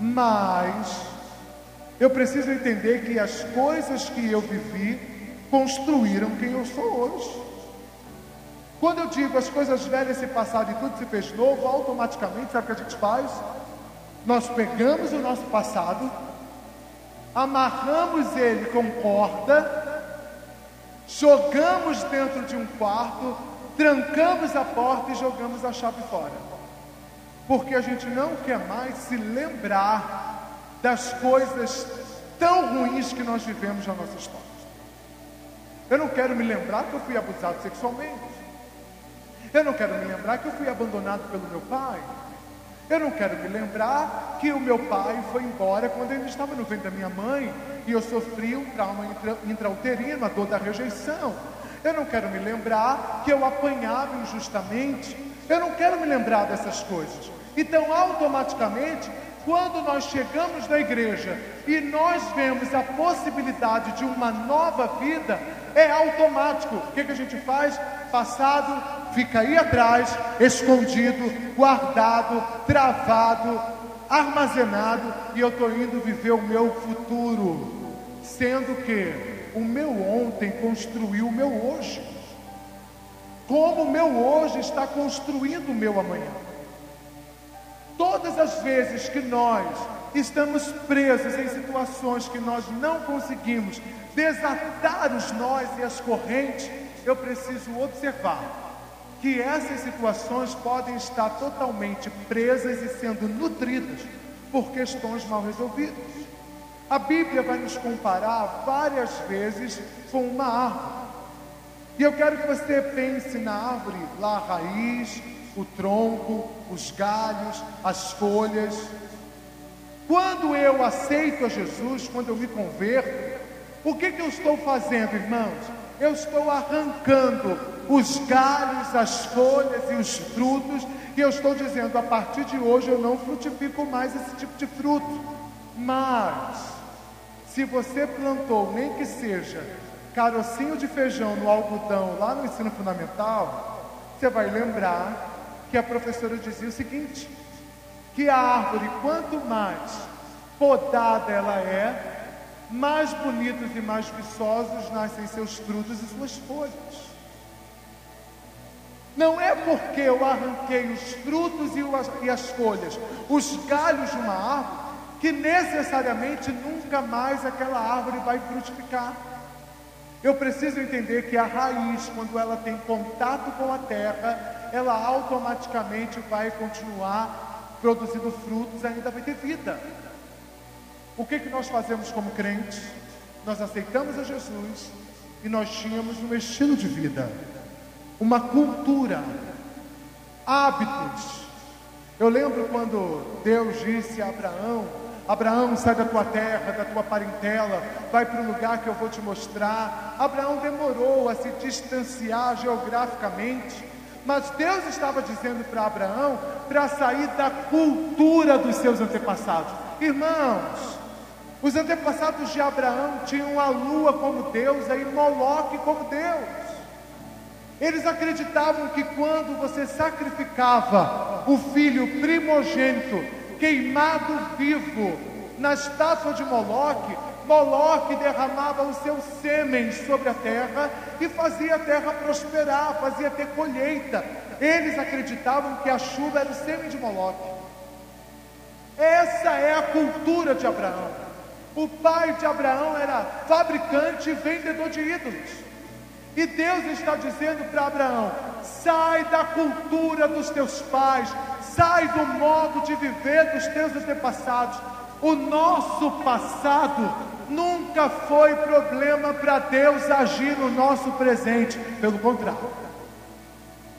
Mas eu preciso entender que as coisas que eu vivi construíram quem eu sou hoje. Quando eu digo as coisas velhas se passaram e tudo se fez novo, automaticamente, sabe o que a gente faz? Nós pegamos o nosso passado, amarramos ele com corda, jogamos dentro de um quarto, trancamos a porta e jogamos a chave fora. Porque a gente não quer mais se lembrar das coisas tão ruins que nós vivemos na nossa história. Eu não quero me lembrar que eu fui abusado sexualmente. Eu não quero me lembrar que eu fui abandonado pelo meu pai. Eu não quero me lembrar que o meu pai foi embora quando ele estava no ventre da minha mãe e eu sofri um trauma intra, intrauterino, a dor da rejeição. Eu não quero me lembrar que eu apanhava injustamente. Eu não quero me lembrar dessas coisas. Então, automaticamente, quando nós chegamos na igreja e nós vemos a possibilidade de uma nova vida, é automático. O que, que a gente faz? Passado fica aí atrás, escondido, guardado, travado, armazenado, e eu estou indo viver o meu futuro, sendo que o meu ontem construiu o meu hoje. Como o meu hoje está construindo o meu amanhã. Todas as vezes que nós estamos presos em situações que nós não conseguimos desatar os nós e as correntes, eu preciso observar que essas situações podem estar totalmente presas e sendo nutridas por questões mal resolvidas. A Bíblia vai nos comparar várias vezes com uma árvore. E eu quero que você pense na árvore, lá a raiz, o tronco, os galhos, as folhas. Quando eu aceito a Jesus, quando eu me converto, o que, que eu estou fazendo, irmãos? Eu estou arrancando os galhos, as folhas e os frutos, e eu estou dizendo: a partir de hoje eu não frutifico mais esse tipo de fruto. Mas, se você plantou, nem que seja carocinho de feijão no algodão lá no ensino fundamental, você vai lembrar que a professora dizia o seguinte: que a árvore, quanto mais podada ela é, mais bonitos e mais viçosos nascem seus frutos e suas folhas. Não é porque eu arranquei os frutos e as folhas, os galhos de uma árvore, que necessariamente nunca mais aquela árvore vai frutificar. Eu preciso entender que a raiz, quando ela tem contato com a terra, ela automaticamente vai continuar produzindo frutos, ainda vai ter vida. O que, que nós fazemos como crentes? Nós aceitamos a Jesus e nós tínhamos um estilo de vida, uma cultura, hábitos. Eu lembro quando Deus disse a Abraão: Abraão, sai da tua terra, da tua parentela, vai para o lugar que eu vou te mostrar. Abraão demorou a se distanciar geograficamente, mas Deus estava dizendo para Abraão para sair da cultura dos seus antepassados. Irmãos, os antepassados de Abraão tinham a lua como Deus, e Moloque como Deus. Eles acreditavam que quando você sacrificava o filho primogênito, queimado vivo, na estátua de Moloque, Moloque derramava o seu sêmen sobre a terra e fazia a terra prosperar, fazia ter colheita. Eles acreditavam que a chuva era o sêmen de Moloque. Essa é a cultura de Abraão. O pai de Abraão era fabricante e vendedor de ídolos. E Deus está dizendo para Abraão: sai da cultura dos teus pais, sai do modo de viver dos teus antepassados. O nosso passado nunca foi problema para Deus agir no nosso presente, pelo contrário.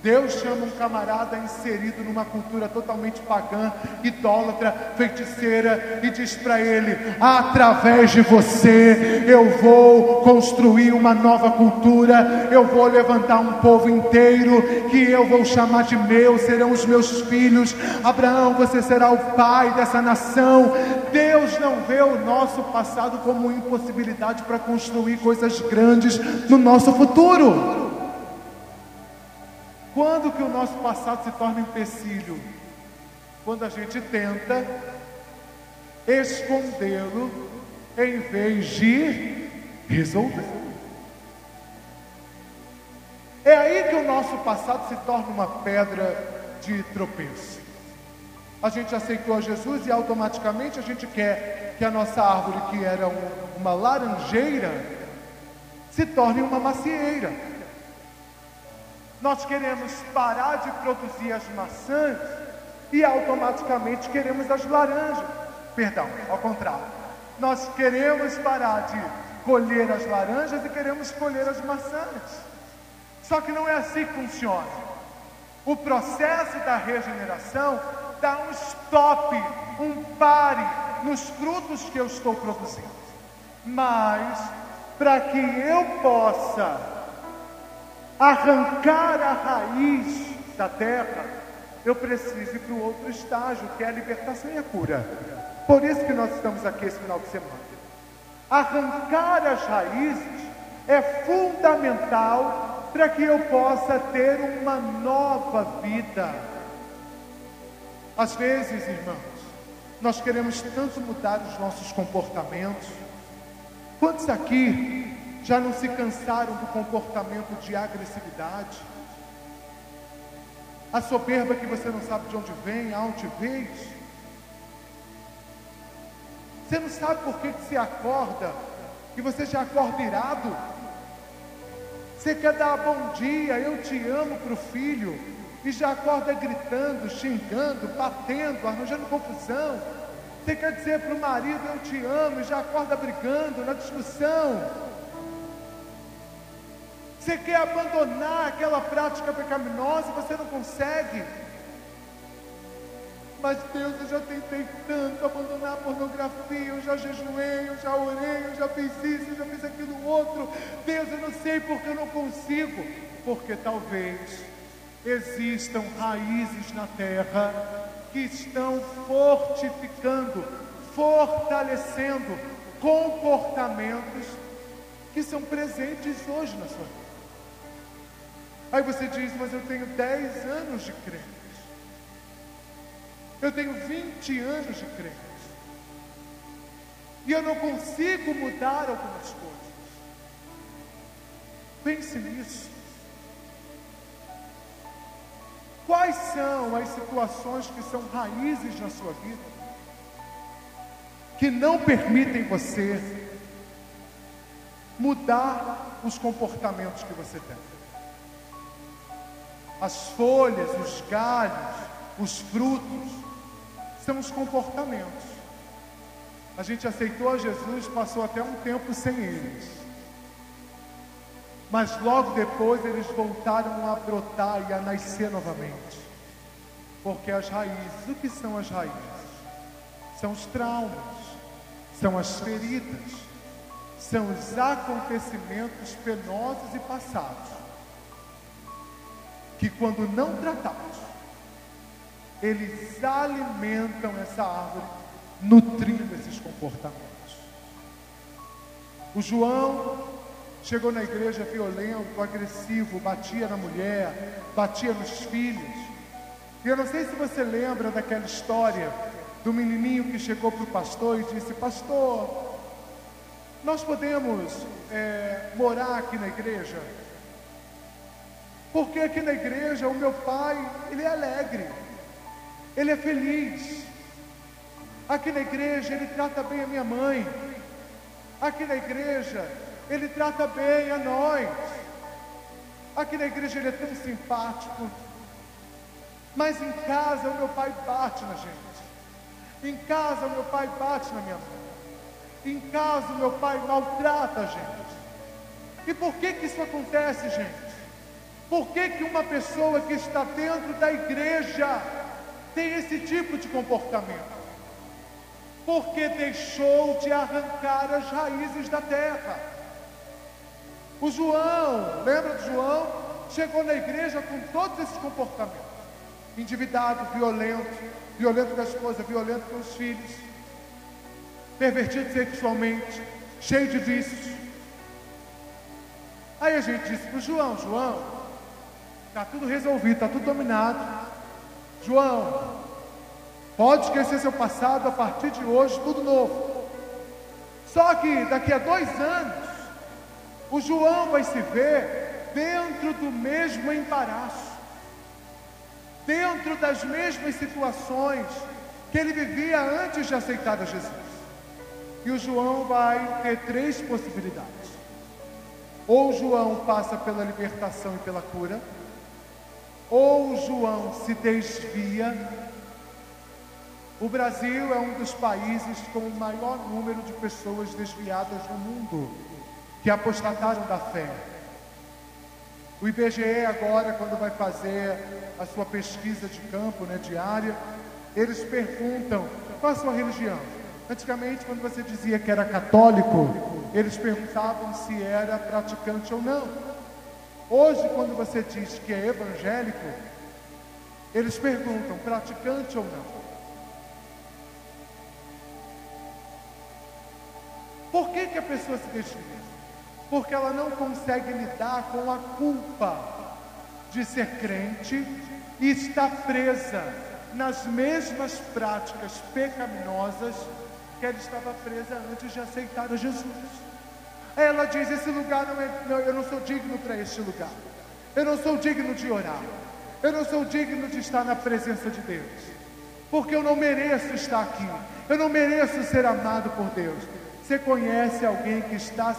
Deus chama um camarada inserido numa cultura totalmente pagã, idólatra, feiticeira, e diz para ele: através de você eu vou construir uma nova cultura, eu vou levantar um povo inteiro que eu vou chamar de meu, serão os meus filhos. Abraão, você será o pai dessa nação. Deus não vê o nosso passado como impossibilidade para construir coisas grandes no nosso futuro. Quando que o nosso passado se torna empecilho? Quando a gente tenta escondê-lo em vez de resolver. É aí que o nosso passado se torna uma pedra de tropeço. A gente aceitou a Jesus e automaticamente a gente quer que a nossa árvore, que era uma laranjeira, se torne uma macieira. Nós queremos parar de produzir as maçãs e automaticamente queremos as laranjas. Perdão, ao contrário. Nós queremos parar de colher as laranjas e queremos colher as maçãs. Só que não é assim que funciona. O processo da regeneração dá um stop, um pare nos frutos que eu estou produzindo. Mas, para que eu possa arrancar a raiz da terra, eu preciso ir para o outro estágio, que é a libertação e a cura. Por isso que nós estamos aqui esse final de semana. Arrancar as raízes é fundamental para que eu possa ter uma nova vida. Às vezes, irmãos, nós queremos tanto mudar os nossos comportamentos. Quantos aqui já não se cansaram do comportamento de agressividade? A soberba que você não sabe de onde vem, a altivez. Você não sabe por que, que você acorda e você já acorda irado. Você quer dar bom dia, eu te amo para o filho, e já acorda gritando, xingando, batendo, arranjando confusão. Você quer dizer para o marido, eu te amo, e já acorda brigando na discussão. Você quer abandonar aquela prática pecaminosa você não consegue. Mas Deus, eu já tentei tanto abandonar a pornografia, eu já jejuei, eu já orei, eu já fiz isso, eu já fiz aquilo outro. Deus, eu não sei porque eu não consigo. Porque talvez existam raízes na terra que estão fortificando, fortalecendo comportamentos que são presentes hoje na sua vida. Aí você diz, mas eu tenho 10 anos de crente. Eu tenho 20 anos de crente. E eu não consigo mudar algumas coisas. Pense nisso. Quais são as situações que são raízes na sua vida que não permitem você mudar os comportamentos que você tem? As folhas, os galhos, os frutos são os comportamentos. A gente aceitou a Jesus, passou até um tempo sem eles. Mas logo depois eles voltaram a brotar e a nascer novamente. Porque as raízes, o que são as raízes? São os traumas, são as feridas, são os acontecimentos penosos e passados. Que quando não tratados, eles alimentam essa árvore, nutrindo esses comportamentos. O João Chegou na igreja violento, agressivo, batia na mulher, batia nos filhos. E eu não sei se você lembra daquela história do menininho que chegou para o pastor e disse: Pastor, nós podemos é, morar aqui na igreja? Porque aqui na igreja o meu pai, ele é alegre, ele é feliz. Aqui na igreja ele trata bem a minha mãe. Aqui na igreja ele trata bem a nós. Aqui na igreja ele é tão simpático. Mas em casa o meu pai bate na gente. Em casa o meu pai bate na minha mãe. Em casa o meu pai maltrata a gente. E por que que isso acontece, gente? Por que que uma pessoa que está dentro da igreja tem esse tipo de comportamento? Porque deixou de arrancar as raízes da terra. O João, lembra do João? Chegou na igreja com todos esses comportamentos: endividado, violento, violento com a esposa, violento com os filhos, pervertido sexualmente, cheio de vícios. Aí a gente disse para o João: João, está tudo resolvido, está tudo dominado. João, pode esquecer seu passado, a partir de hoje, tudo novo. Só que daqui a dois anos, o João vai se ver dentro do mesmo embaraço, dentro das mesmas situações que ele vivia antes de aceitar a Jesus. E o João vai ter três possibilidades. Ou o João passa pela libertação e pela cura, ou o João se desvia. O Brasil é um dos países com o maior número de pessoas desviadas no mundo que apostataram da fé. O IBGE agora, quando vai fazer a sua pesquisa de campo, né, diária, eles perguntam qual a sua religião. Antigamente, quando você dizia que era católico, eles perguntavam se era praticante ou não. Hoje, quando você diz que é evangélico, eles perguntam praticante ou não. Por que, que a pessoa se desvia? porque ela não consegue lidar com a culpa de ser crente e está presa nas mesmas práticas pecaminosas que ela estava presa antes de aceitar a Jesus. Ela diz: Esse lugar não é, não, eu não sou digno para este lugar, eu não sou digno de orar, eu não sou digno de estar na presença de Deus, porque eu não mereço estar aqui, eu não mereço ser amado por Deus. Você conhece alguém que está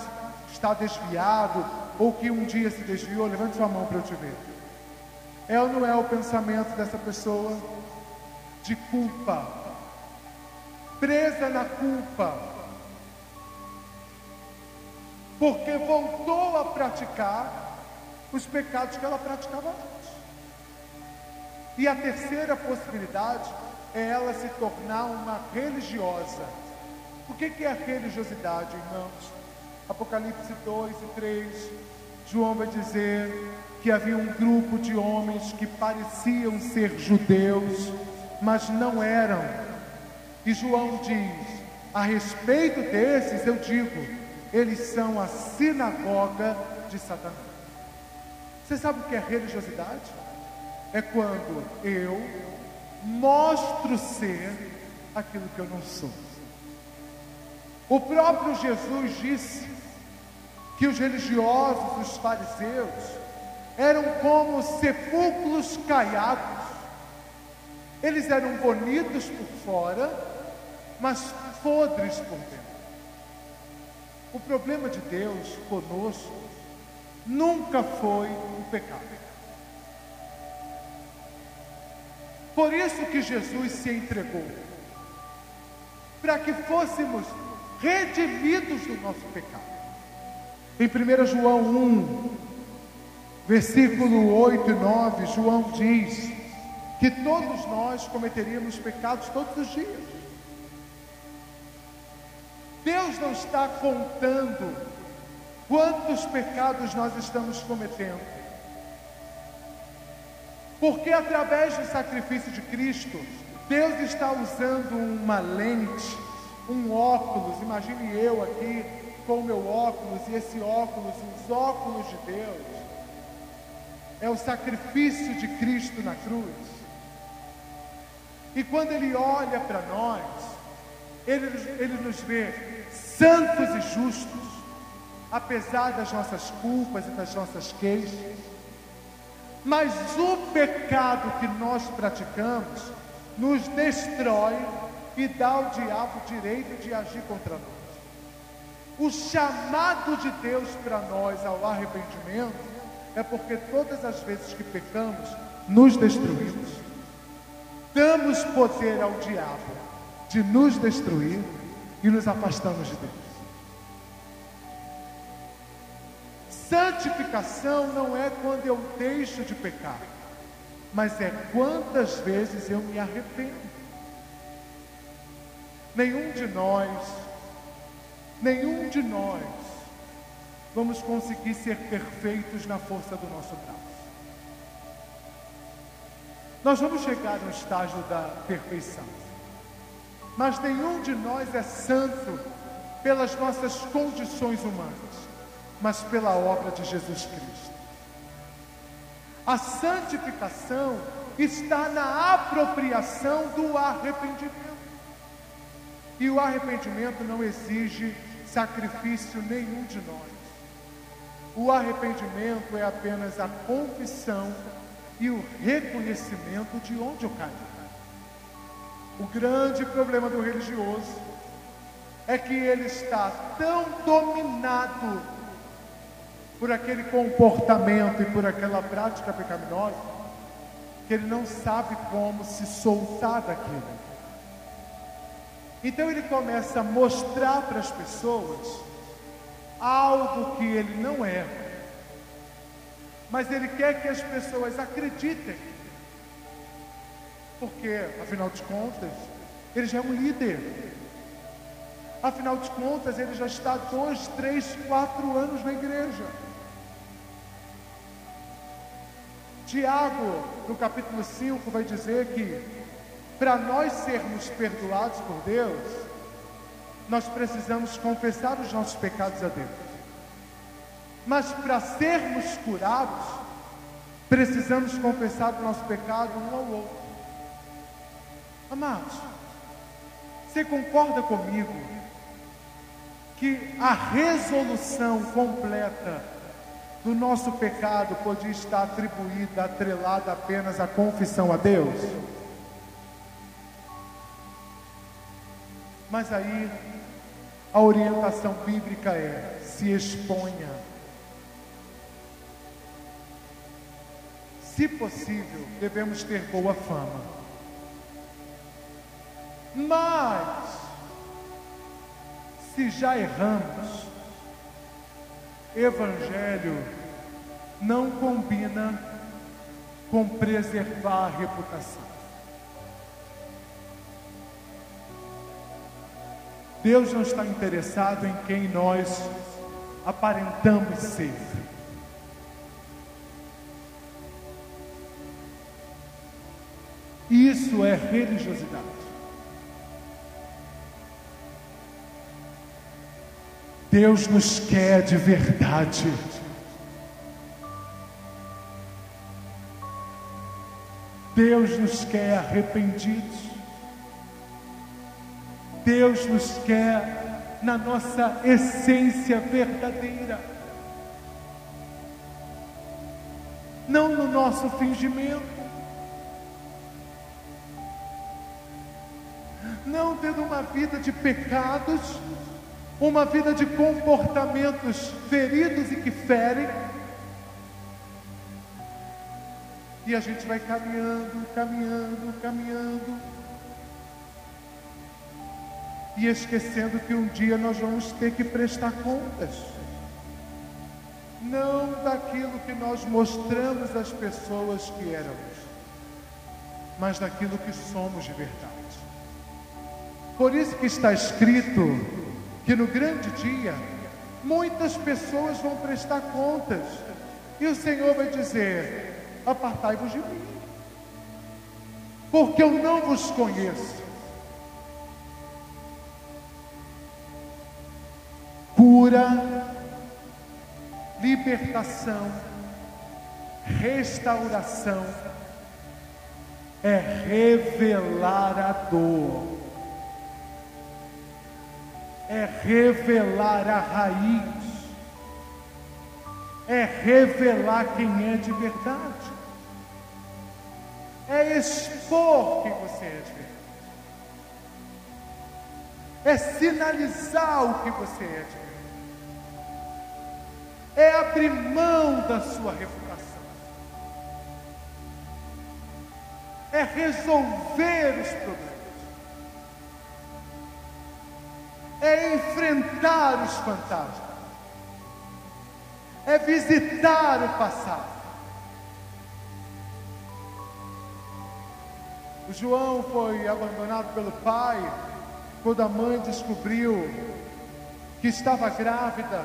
está desviado ou que um dia se desviou, levante sua mão para eu te ver. É ou não é o pensamento dessa pessoa? De culpa, presa na culpa, porque voltou a praticar os pecados que ela praticava antes. E a terceira possibilidade é ela se tornar uma religiosa. O que é a religiosidade, irmãos? Apocalipse 2 e 3, João vai dizer que havia um grupo de homens que pareciam ser judeus, mas não eram. E João diz: a respeito desses, eu digo, eles são a sinagoga de Satanás. Você sabe o que é religiosidade? É quando eu mostro ser aquilo que eu não sou. O próprio Jesus disse que os religiosos, os fariseus, eram como sepulcros caiados. Eles eram bonitos por fora, mas podres por dentro. O problema de Deus conosco nunca foi o pecado. Por isso que Jesus se entregou para que fôssemos redimidos do nosso pecado. Em 1 João 1, versículo 8 e 9, João diz que todos nós cometeríamos pecados todos os dias. Deus não está contando quantos pecados nós estamos cometendo. Porque através do sacrifício de Cristo, Deus está usando uma lente, um óculos. Imagine eu aqui com o meu óculos e esse óculos, os óculos de Deus, é o sacrifício de Cristo na cruz. E quando Ele olha para nós, ele, ele nos vê santos e justos, apesar das nossas culpas e das nossas queixas. Mas o pecado que nós praticamos nos destrói e dá ao diabo o direito de agir contra nós. O chamado de Deus para nós ao arrependimento é porque todas as vezes que pecamos, nos destruímos. Damos poder ao diabo de nos destruir e nos afastamos de Deus. Santificação não é quando eu deixo de pecar, mas é quantas vezes eu me arrependo. Nenhum de nós Nenhum de nós vamos conseguir ser perfeitos na força do nosso braço. Nós vamos chegar no estágio da perfeição. Mas nenhum de nós é santo pelas nossas condições humanas, mas pela obra de Jesus Cristo. A santificação está na apropriação do arrependimento. E o arrependimento não exige sacrifício nenhum de nós. O arrependimento é apenas a confissão e o reconhecimento de onde eu caí. O grande problema do religioso é que ele está tão dominado por aquele comportamento e por aquela prática pecaminosa que ele não sabe como se soltar daquilo. Então ele começa a mostrar para as pessoas algo que ele não é. Mas ele quer que as pessoas acreditem. Porque, afinal de contas, ele já é um líder. Afinal de contas, ele já está dois, três, quatro anos na igreja. Tiago, no capítulo 5, vai dizer que para nós sermos perdoados por Deus, nós precisamos confessar os nossos pecados a Deus. Mas para sermos curados, precisamos confessar o nosso pecado um ao outro. Amados, você concorda comigo que a resolução completa do nosso pecado podia estar atribuída, atrelada apenas à confissão a Deus? Mas aí a orientação bíblica é: se exponha. Se possível, devemos ter boa fama. Mas, se já erramos, Evangelho não combina com preservar a reputação. Deus não está interessado em quem nós aparentamos ser. Isso é religiosidade. Deus nos quer de verdade. Deus nos quer arrependidos. Deus nos quer na nossa essência verdadeira. Não no nosso fingimento. não tendo uma vida de pecados, uma vida de comportamentos feridos e que ferem. E a gente vai caminhando, caminhando, caminhando. E esquecendo que um dia nós vamos ter que prestar contas. Não daquilo que nós mostramos às pessoas que éramos, mas daquilo que somos de verdade. Por isso que está escrito que no grande dia muitas pessoas vão prestar contas e o Senhor vai dizer: Apartai-vos de mim, porque eu não vos conheço. Cura, libertação, restauração é revelar a dor é revelar a raiz, é revelar quem é de verdade, é expor quem você é de verdade, é sinalizar o que você é de verdade, é abrir mão da sua reputação, é resolver os problemas. É enfrentar os fantasmas, é visitar o passado. O João foi abandonado pelo pai quando a mãe descobriu que estava grávida.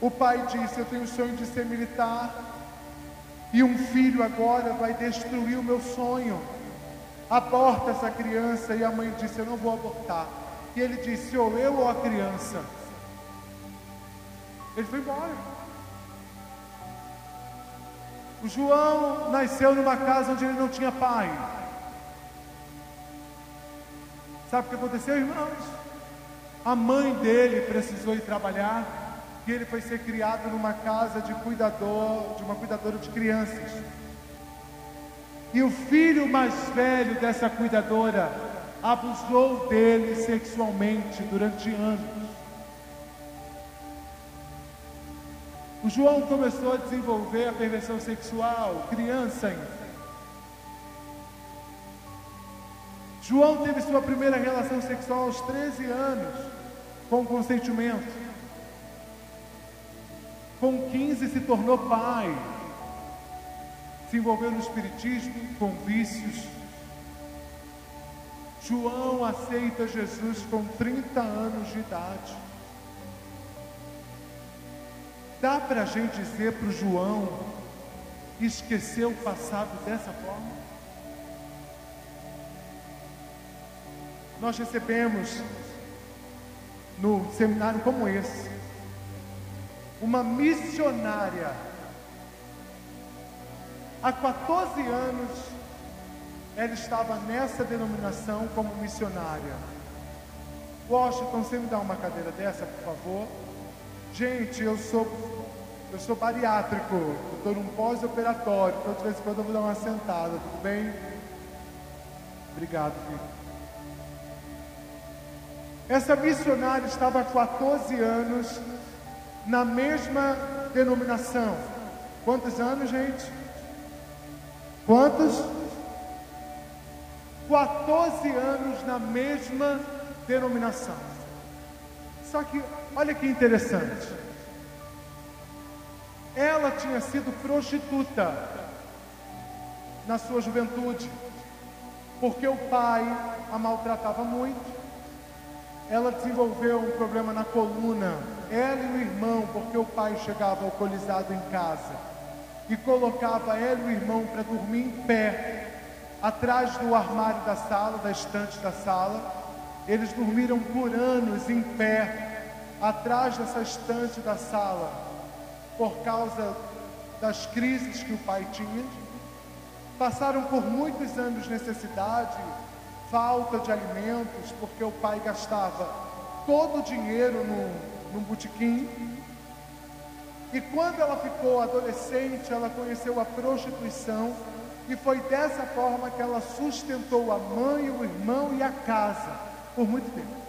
O pai disse: Eu tenho o sonho de ser militar, e um filho agora vai destruir o meu sonho aborta essa criança. E a mãe disse: Eu não vou abortar. E ele disse: Ou eu ou a criança. Ele foi embora. O João nasceu numa casa onde ele não tinha pai. Sabe o que aconteceu, irmãos? A mãe dele precisou ir trabalhar e ele foi ser criado numa casa de cuidador, de uma cuidadora de crianças. E o filho mais velho dessa cuidadora abusou dele sexualmente durante anos. O João começou a desenvolver a perversão sexual, criança ainda. João teve sua primeira relação sexual aos 13 anos, com consentimento. Com 15 se tornou pai se envolveu no espiritismo com vícios. João aceita Jesus com 30 anos de idade. Dá para a gente dizer para o João esquecer o passado dessa forma? Nós recebemos no seminário como esse uma missionária Há 14 anos ela estava nessa denominação como missionária. Washington, você me dá uma cadeira dessa, por favor? Gente, eu sou eu sou bariátrico, estou num pós-operatório, então de vez em quando eu vou dar uma sentada, tudo bem? Obrigado, filho. Essa missionária estava há 14 anos na mesma denominação. Quantos anos, gente? Quantos? 14 anos na mesma denominação. Só que, olha que interessante. Ela tinha sido prostituta na sua juventude, porque o pai a maltratava muito ela desenvolveu um problema na coluna, ela e o irmão, porque o pai chegava alcoolizado em casa e colocava ela e o irmão para dormir em pé, atrás do armário da sala, da estante da sala. Eles dormiram por anos em pé, atrás dessa estante da sala, por causa das crises que o pai tinha. Passaram por muitos anos necessidade, falta de alimentos, porque o pai gastava todo o dinheiro no, no botequim. E quando ela ficou adolescente, ela conheceu a prostituição e foi dessa forma que ela sustentou a mãe, o irmão e a casa por muito tempo.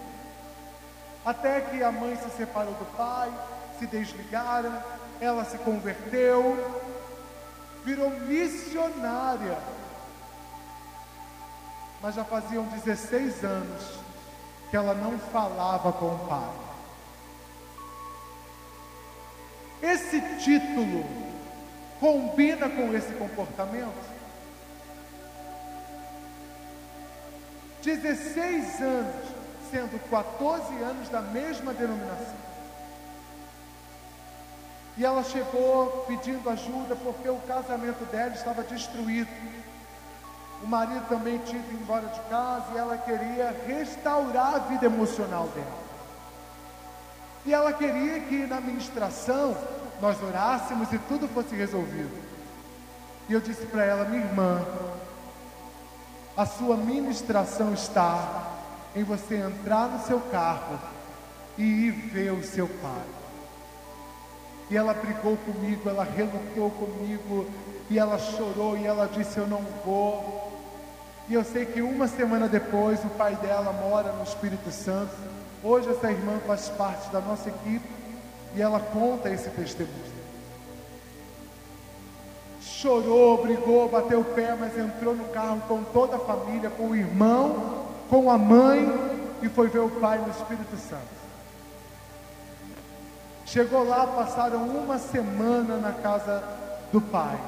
Até que a mãe se separou do pai, se desligaram, ela se converteu, virou missionária mas já faziam 16 anos que ela não falava com o pai. Esse título combina com esse comportamento? 16 anos, sendo 14 anos da mesma denominação. E ela chegou pedindo ajuda porque o casamento dela estava destruído. O marido também tinha ido embora de casa e ela queria restaurar a vida emocional dela. E ela queria que na ministração nós orássemos e tudo fosse resolvido. E eu disse para ela, minha irmã, a sua ministração está em você entrar no seu carro e ir ver o seu pai. E ela brigou comigo, ela relutou comigo, e ela chorou e ela disse: Eu não vou. E eu sei que uma semana depois o pai dela mora no Espírito Santo. Hoje essa irmã faz parte da nossa equipe e ela conta esse testemunho. Chorou, brigou, bateu o pé, mas entrou no carro com toda a família, com o irmão, com a mãe e foi ver o pai no Espírito Santo. Chegou lá, passaram uma semana na casa do pai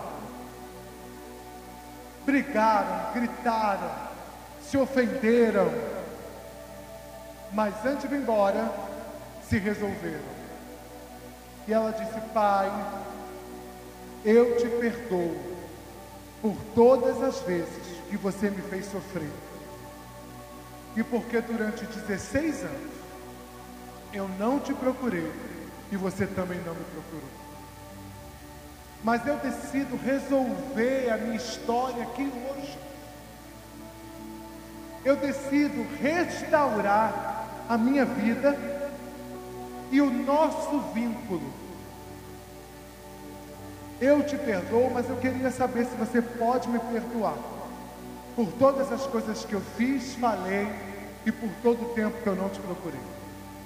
brigaram, gritaram, se ofenderam, mas antes de ir embora, se resolveram. E ela disse: Pai, eu te perdoo por todas as vezes que você me fez sofrer. E porque durante 16 anos eu não te procurei e você também não me procurou mas eu decido resolver a minha história aqui hoje. Eu decido restaurar a minha vida e o nosso vínculo. Eu te perdoo, mas eu queria saber se você pode me perdoar por todas as coisas que eu fiz, falei e por todo o tempo que eu não te procurei.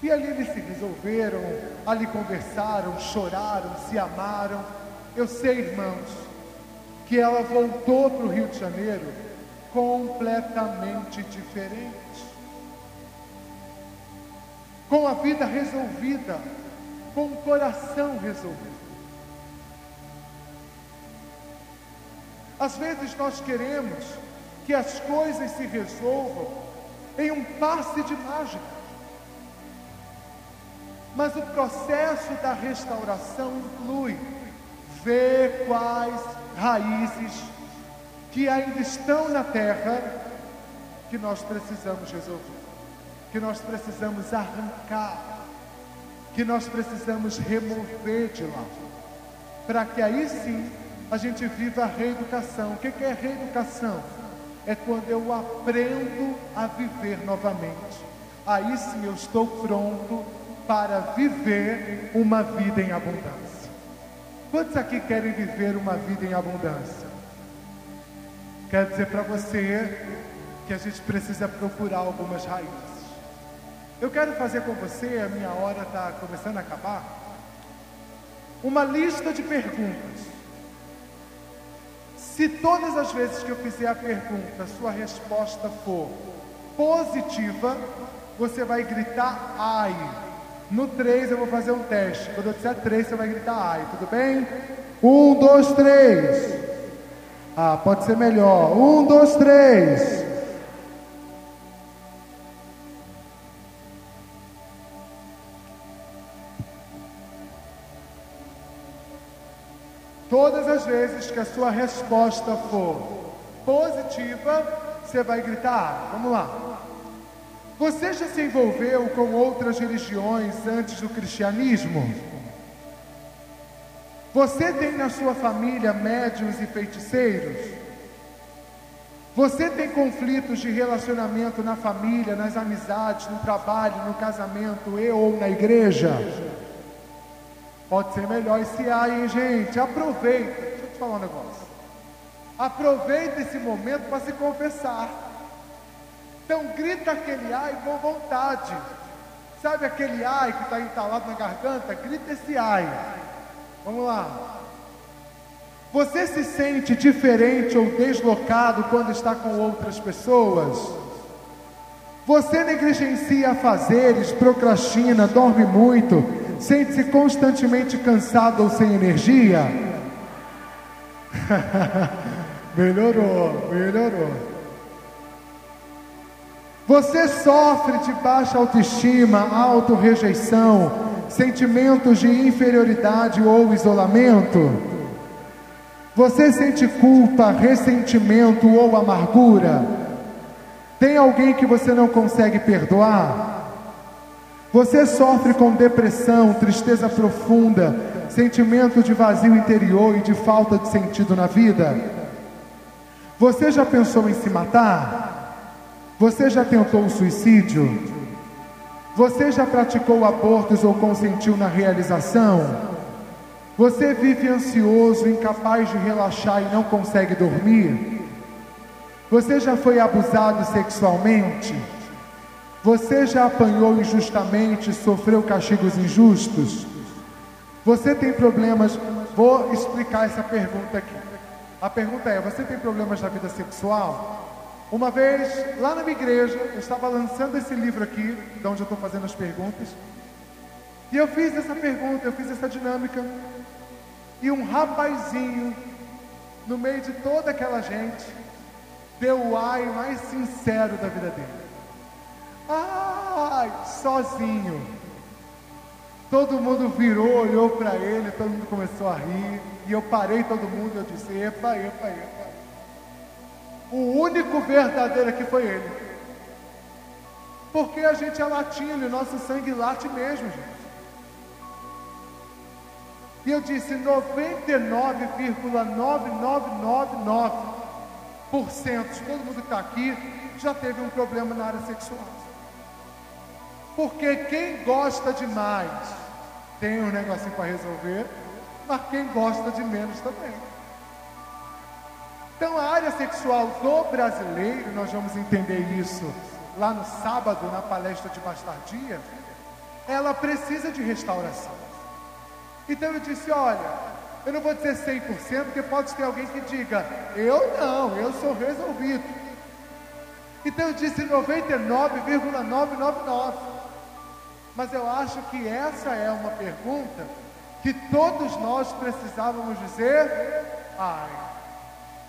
E ali eles se resolveram, ali conversaram, choraram, se amaram eu sei, irmãos, que ela voltou para o Rio de Janeiro completamente diferente. Com a vida resolvida, com o coração resolvido. Às vezes nós queremos que as coisas se resolvam em um passe de mágica. Mas o processo da restauração inclui ver quais raízes que ainda estão na terra que nós precisamos resolver, que nós precisamos arrancar, que nós precisamos remover de lá, para que aí sim a gente viva a reeducação. O que é reeducação? É quando eu aprendo a viver novamente. Aí sim eu estou pronto para viver uma vida em abundância. Quantos aqui querem viver uma vida em abundância? Quero dizer para você que a gente precisa procurar algumas raízes. Eu quero fazer com você, a minha hora está começando a acabar, uma lista de perguntas. Se todas as vezes que eu fizer a pergunta, sua resposta for positiva, você vai gritar ai. No 3 eu vou fazer um teste. Quando eu disser 3, você vai gritar ai, tudo bem? 1, 2, 3. Ah, pode ser melhor. 1, 2, 3. Vezes que a sua resposta for positiva, você vai gritar. Vamos lá. Você já se envolveu com outras religiões antes do cristianismo? Você tem na sua família médiums e feiticeiros? Você tem conflitos de relacionamento na família, nas amizades, no trabalho, no casamento e ou na igreja? Pode ser melhor esse hein, gente? Aproveita. Falar um negócio. Aproveita esse momento para se confessar. Então grita aquele ai com vontade. Sabe aquele ai que está entalado na garganta? Grita esse ai. Vamos lá. Você se sente diferente ou deslocado quando está com outras pessoas? Você negligencia fazeres, procrastina, dorme muito, sente-se constantemente cansado ou sem energia? melhorou, melhorou. Você sofre de baixa autoestima, auto-rejeição, sentimentos de inferioridade ou isolamento? Você sente culpa, ressentimento ou amargura? Tem alguém que você não consegue perdoar? Você sofre com depressão, tristeza profunda, sentimento de vazio interior e de falta de sentido na vida? Você já pensou em se matar? Você já tentou o suicídio? Você já praticou abortos ou consentiu na realização? Você vive ansioso, incapaz de relaxar e não consegue dormir? Você já foi abusado sexualmente? Você já apanhou injustamente, sofreu castigos injustos? Você tem problemas? Vou explicar essa pergunta aqui. A pergunta é: você tem problemas na vida sexual? Uma vez, lá na minha igreja, eu estava lançando esse livro aqui, de onde eu estou fazendo as perguntas, e eu fiz essa pergunta, eu fiz essa dinâmica. E um rapazinho, no meio de toda aquela gente, deu o ai mais sincero da vida dele. Ai, sozinho. Todo mundo virou, olhou para ele, todo mundo começou a rir. E eu parei todo mundo, eu disse: epa, epa, epa. O único verdadeiro aqui foi ele. Porque a gente é latino, nosso sangue late mesmo, gente. E eu disse 99,9999% de todo mundo que está aqui já teve um problema na área sexual. Porque quem gosta demais tem um negocinho para resolver, mas quem gosta de menos também. Então a área sexual do brasileiro, nós vamos entender isso lá no sábado, na palestra de bastardia, ela precisa de restauração. Então eu disse: olha, eu não vou dizer 100%, porque pode ter alguém que diga: eu não, eu sou resolvido. Então eu disse 99,999. Mas eu acho que essa é uma pergunta que todos nós precisávamos dizer: ai.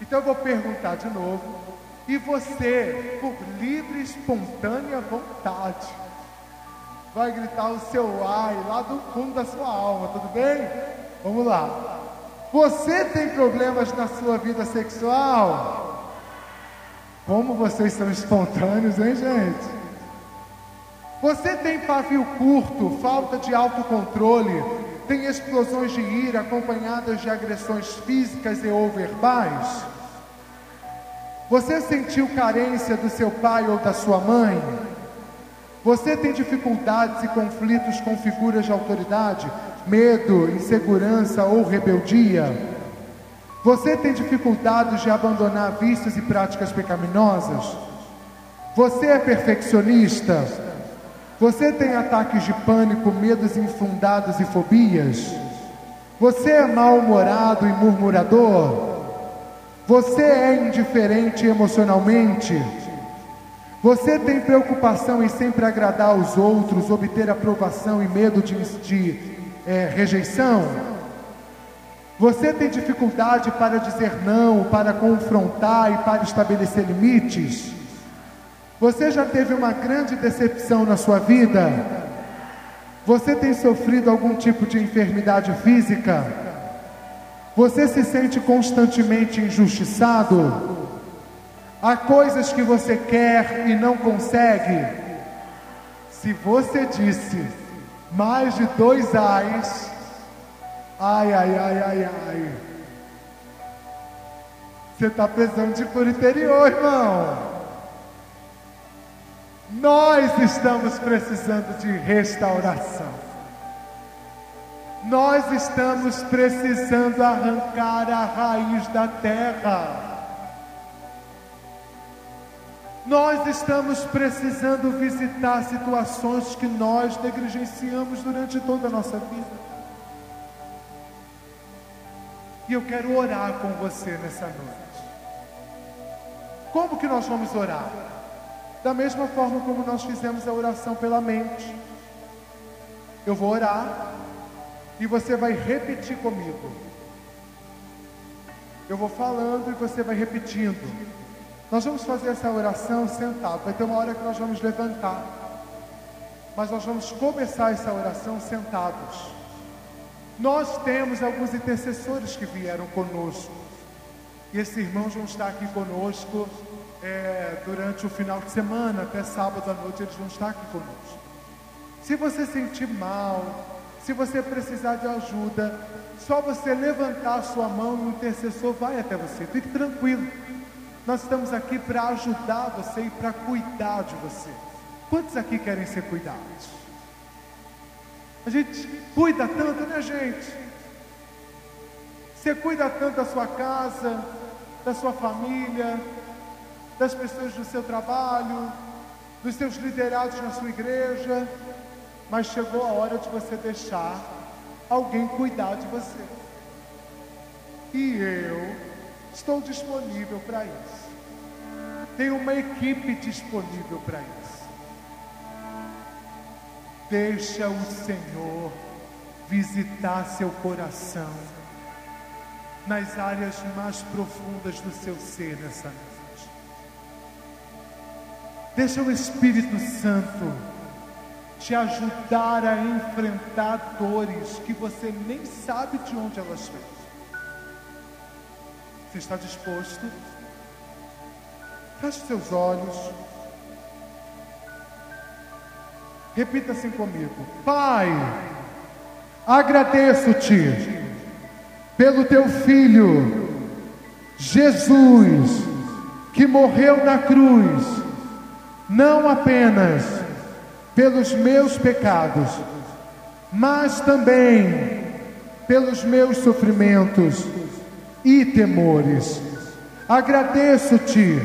Então eu vou perguntar de novo. E você, por livre espontânea vontade, vai gritar o seu ai lá do fundo da sua alma, tudo bem? Vamos lá. Você tem problemas na sua vida sexual? Como vocês são espontâneos, hein, gente? Você tem pavio curto, falta de autocontrole, tem explosões de ira acompanhadas de agressões físicas e ou verbais? Você sentiu carência do seu pai ou da sua mãe? Você tem dificuldades e conflitos com figuras de autoridade, medo, insegurança ou rebeldia? Você tem dificuldades de abandonar vícios e práticas pecaminosas? Você é perfeccionista? Você tem ataques de pânico, medos infundados e fobias? Você é mal-humorado e murmurador? Você é indiferente emocionalmente? Você tem preocupação em sempre agradar aos outros, obter aprovação e medo de, de é, rejeição? Você tem dificuldade para dizer não, para confrontar e para estabelecer limites? Você já teve uma grande decepção na sua vida? Você tem sofrido algum tipo de enfermidade física? Você se sente constantemente injustiçado? Há coisas que você quer e não consegue? Se você disse mais de dois ais, ai, ai, ai, ai, ai. Você está precisando de por interior, irmão. Nós estamos precisando de restauração. Nós estamos precisando arrancar a raiz da terra. Nós estamos precisando visitar situações que nós negligenciamos durante toda a nossa vida. E eu quero orar com você nessa noite. Como que nós vamos orar? Da mesma forma como nós fizemos a oração pela mente. Eu vou orar e você vai repetir comigo. Eu vou falando e você vai repetindo. Nós vamos fazer essa oração sentado. Vai ter uma hora que nós vamos levantar. Mas nós vamos começar essa oração sentados. Nós temos alguns intercessores que vieram conosco. E esses irmãos vão estar aqui conosco é, durante o final de semana, até sábado à noite, eles vão estar aqui conosco. Se você sentir mal, se você precisar de ajuda, só você levantar a sua mão e o intercessor vai até você. Fique tranquilo. Nós estamos aqui para ajudar você e para cuidar de você. Quantos aqui querem ser cuidados? A gente cuida tanto, né, gente? Você cuida tanto da sua casa, da sua família, das pessoas do seu trabalho, dos seus liderados na sua igreja mas chegou a hora de você deixar alguém cuidar de você. E eu estou disponível para isso. Tenho uma equipe disponível para isso. Deixa o Senhor visitar seu coração nas áreas mais profundas do seu ser nessa noite. Deixa o Espírito Santo te ajudar a enfrentar dores que você nem sabe de onde elas vêm. Você está disposto? Feche seus olhos. Repita assim comigo: Pai, agradeço-te pelo teu filho, Jesus, que morreu na cruz, não apenas pelos meus pecados, mas também pelos meus sofrimentos e temores. Agradeço-te,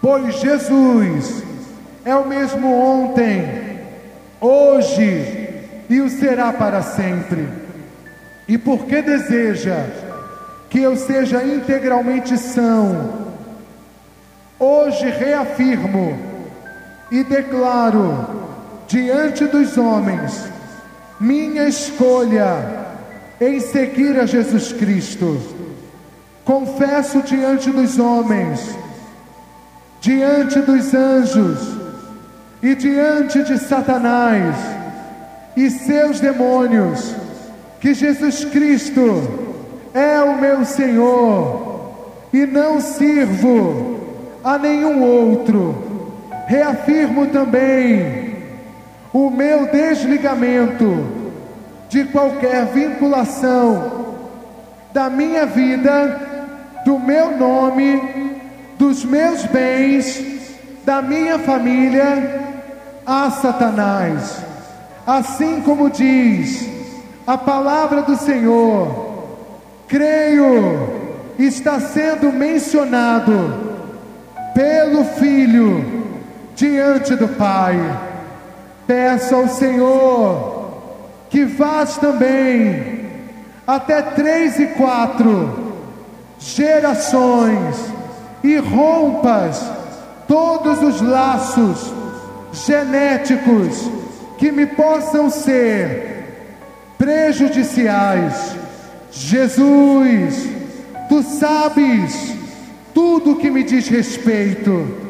pois Jesus é o mesmo ontem, hoje e o será para sempre. E porque deseja que eu seja integralmente são, hoje reafirmo e declaro diante dos homens minha escolha em seguir a Jesus Cristo. Confesso diante dos homens, diante dos anjos e diante de Satanás e seus demônios, que Jesus Cristo é o meu Senhor e não sirvo a nenhum outro. Reafirmo também o meu desligamento de qualquer vinculação da minha vida, do meu nome, dos meus bens, da minha família a Satanás. Assim como diz a palavra do Senhor, creio está sendo mencionado pelo Filho diante do Pai. Peço ao Senhor que vás também até três e quatro gerações e rompas todos os laços genéticos que me possam ser prejudiciais. Jesus, tu sabes tudo que me diz respeito,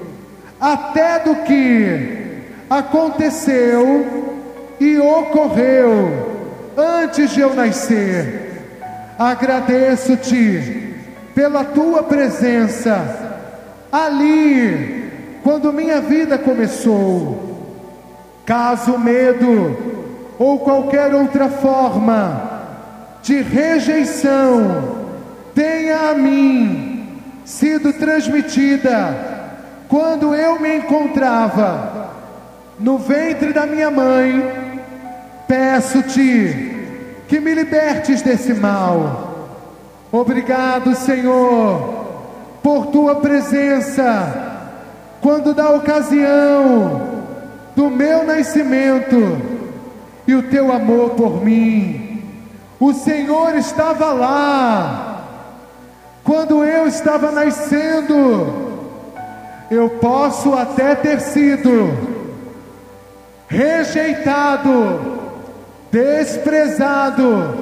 até do que aconteceu e ocorreu antes de eu nascer. Agradeço-te pela tua presença ali, quando minha vida começou. Caso medo ou qualquer outra forma de rejeição tenha a mim sido transmitida quando eu me encontrava no ventre da minha mãe, peço-te que me libertes desse mal. Obrigado, Senhor, por tua presença, quando da ocasião do meu nascimento e o teu amor por mim. O Senhor estava lá, quando eu estava nascendo. Eu posso até ter sido rejeitado, desprezado,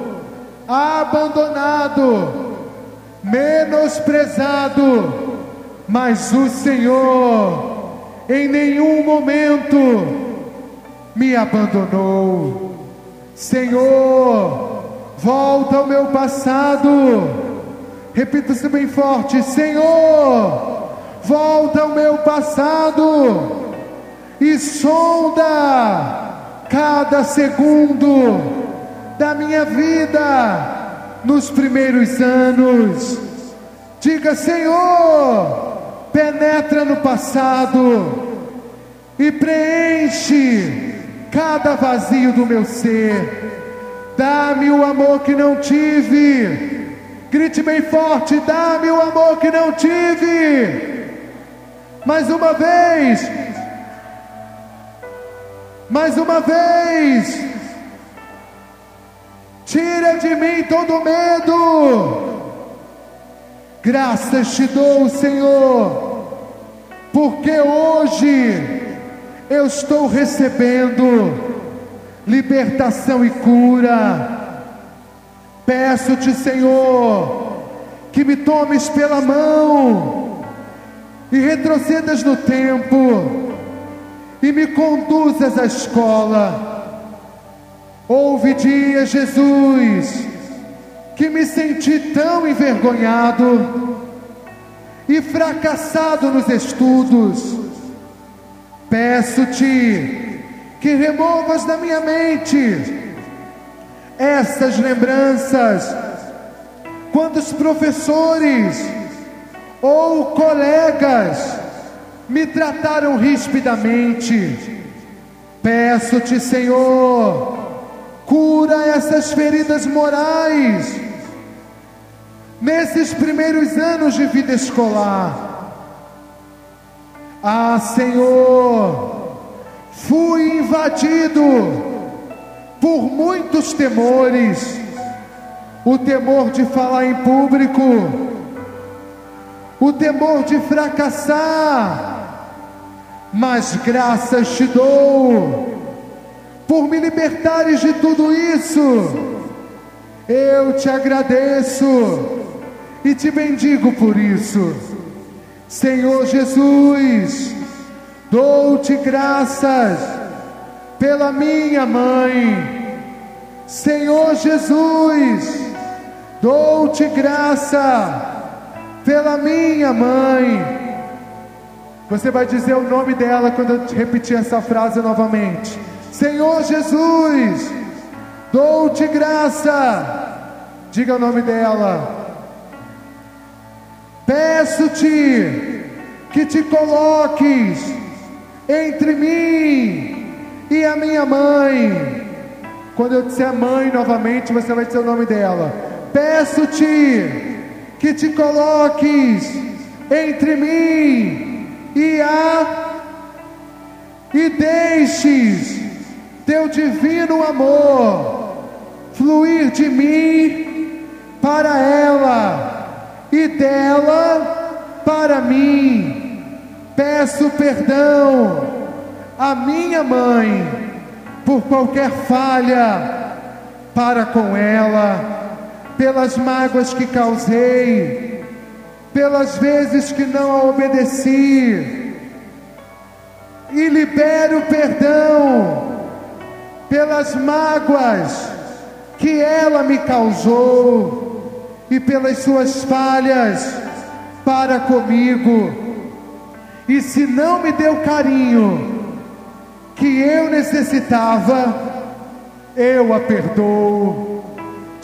abandonado, menosprezado, mas o Senhor em nenhum momento me abandonou. Senhor, volta ao meu passado. Repita-se bem forte: Senhor, volta ao meu passado e sonda cada segundo da minha vida nos primeiros anos. Diga, Senhor, penetra no passado e preenche cada vazio do meu ser. Dá-me o amor que não tive. Grite bem forte: dá-me o amor que não tive. Mais uma vez, mais uma vez, tira de mim todo medo. Graças te dou, Senhor, porque hoje eu estou recebendo libertação e cura. Peço-te, Senhor, que me tomes pela mão e retrocedas no tempo e me conduzas à escola. Houve dia, Jesus, que me senti tão envergonhado e fracassado nos estudos. Peço-te que removas da minha mente essas lembranças quando os professores ou colegas me trataram rispidamente. Peço-te, Senhor, cura essas feridas morais nesses primeiros anos de vida escolar. Ah, Senhor, fui invadido por muitos temores, o temor de falar em público, o temor de fracassar, mas graças te dou por me libertares de tudo isso. Eu te agradeço e te bendigo por isso. Senhor Jesus, dou-te graças pela minha mãe. Senhor Jesus, dou-te graça pela minha mãe. Você vai dizer o nome dela quando eu repetir essa frase novamente. Senhor Jesus, dou-te graça. Diga o nome dela. Peço-te que te coloques entre mim e a minha mãe. Quando eu disser mãe novamente, você vai dizer o nome dela. Peço-te que te coloques entre mim e a e deixes teu divino amor fluir de mim para ela e dela para mim. Peço perdão à minha mãe por qualquer falha para com ela pelas mágoas que causei, pelas vezes que não a obedeci, e libero perdão pelas mágoas que ela me causou. e pelas suas falhas para comigo. E se não me deu carinho que eu necessitava, eu a perdoo.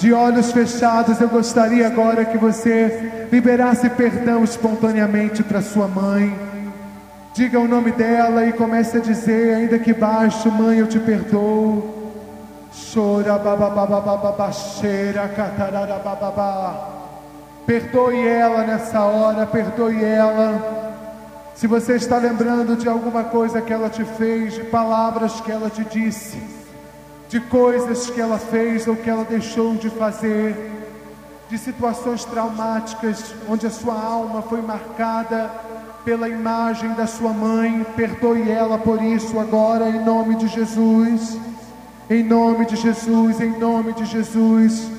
De olhos fechados, eu gostaria agora que você liberasse perdão espontaneamente para sua mãe. Diga o nome dela e comece a dizer, ainda que baixo, mãe, eu te perdoo. Chora babababababaxeira catararabababá. Perdoe ela nessa hora, perdoe ela. Se você está lembrando de alguma coisa que ela te fez, de palavras que ela te disse, de coisas que ela fez ou que ela deixou de fazer, de situações traumáticas onde a sua alma foi marcada pela imagem da sua mãe, perdoe ela por isso agora, em nome de Jesus. Em nome de Jesus, em nome de Jesus.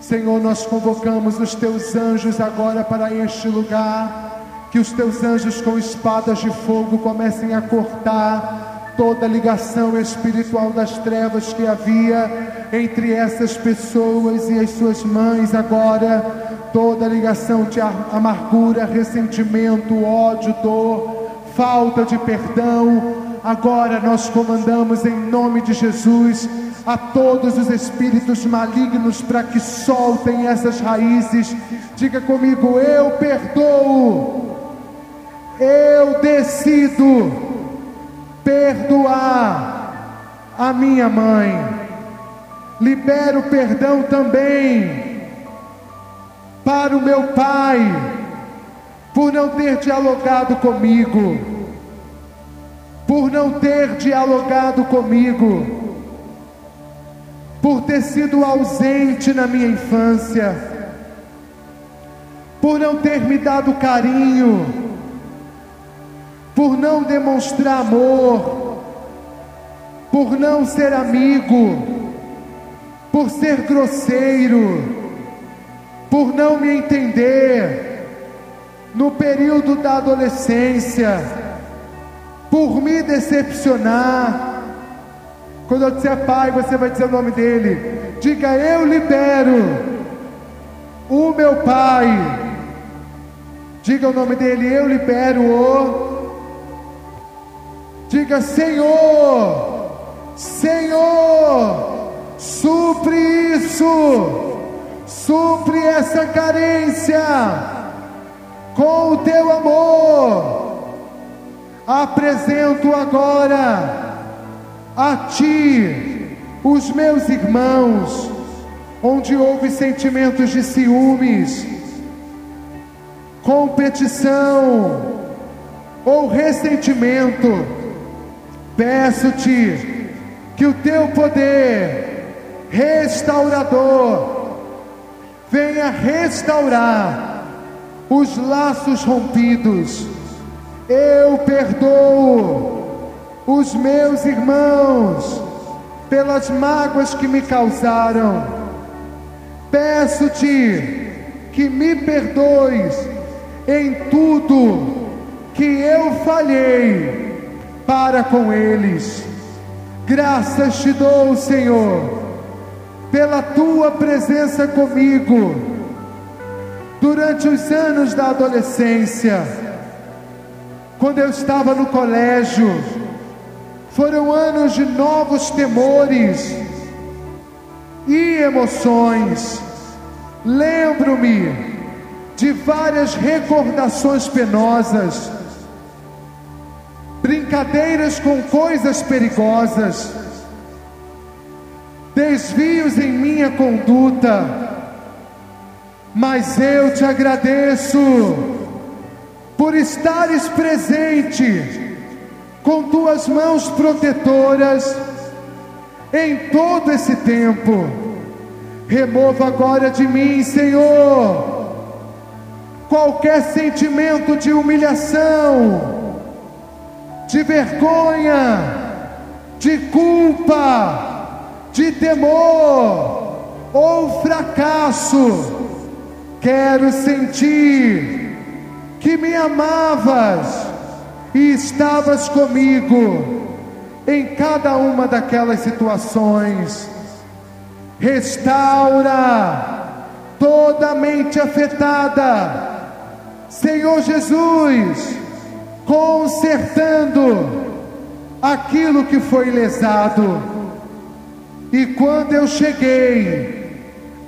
Senhor, nós convocamos os teus anjos agora para este lugar. Que os teus anjos com espadas de fogo comecem a cortar toda ligação espiritual das trevas que havia entre essas pessoas e as suas mães agora. Toda ligação de amargura, ressentimento, ódio, dor, falta de perdão. Agora nós comandamos em nome de Jesus a todos os espíritos malignos para que soltem essas raízes. Diga comigo: eu perdoo, eu decido perdoar a minha mãe. Libero perdão também para o meu pai, por não ter dialogado comigo, por não ter dialogado comigo por ter sido ausente na minha infância, por não ter me dado carinho, por não demonstrar amor, por não ser amigo, por ser grosseiro, por não me entender no período da adolescência, por me decepcionar quando eu disser pai, você vai dizer o nome dele. Diga: Eu libero o meu pai. Diga o nome dele: Eu libero o. Diga: Senhor, Senhor, supre isso, supre essa carência com o teu amor. Apresento agora a ti, os meus irmãos, onde houve sentimentos de ciúmes, competição ou ressentimento, peço-te que o teu poder restaurador venha restaurar os laços rompidos. Eu perdoo os meus irmãos pelas mágoas que me causaram. Peço-te que me perdoes em tudo que eu falhei para com eles. Graças te dou, Senhor, pela tua presença comigo durante os anos da adolescência, quando eu estava no colégio foram anos de novos temores e emoções. Lembro-me de várias recordações penosas, brincadeiras com coisas perigosas, desvios em minha conduta, mas eu te agradeço por estares presente com tuas mãos protetoras em todo esse tempo. Remova agora de mim, Senhor, qualquer sentimento de humilhação, de vergonha, de culpa, de temor ou fracasso. Quero sentir que me amavas e estavas comigo em cada uma daquelas situações. Restaura toda mente afetada, Senhor Jesus, consertando aquilo que foi lesado. E quando eu cheguei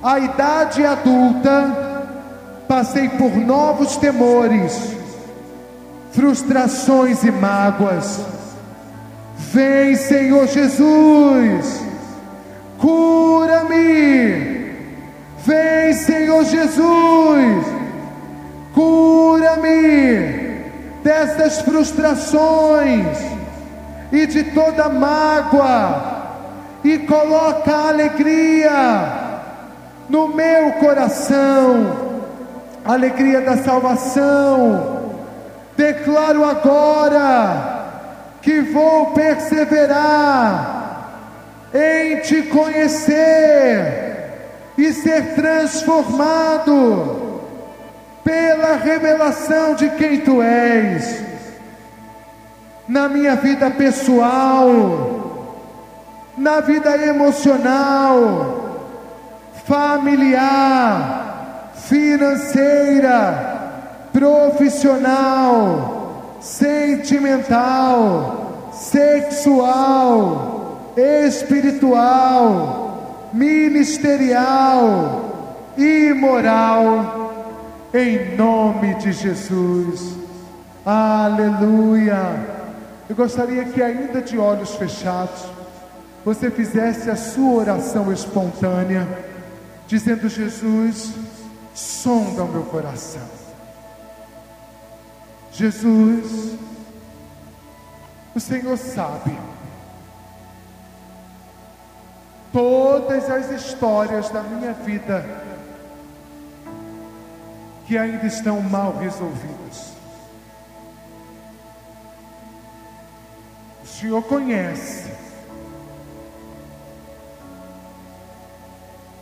à idade adulta, passei por novos temores, frustrações e mágoas. Vem, Senhor Jesus, cura-me. Vem, Senhor Jesus, cura-me dessas frustrações e de toda mágoa, e coloca alegria no meu coração, alegria da salvação. Declaro agora que vou perseverar em te conhecer e ser transformado pela revelação de quem tu és na minha vida pessoal, na vida emocional, familiar, financeira, profissional, sentimental, sexual, espiritual, ministerial e moral, em nome de Jesus. Aleluia. Eu gostaria que, ainda de olhos fechados, você fizesse a sua oração espontânea, dizendo: Jesus, sonda o meu coração. Jesus, o Senhor sabe todas as histórias da minha vida que ainda estão mal resolvidas. O Senhor conhece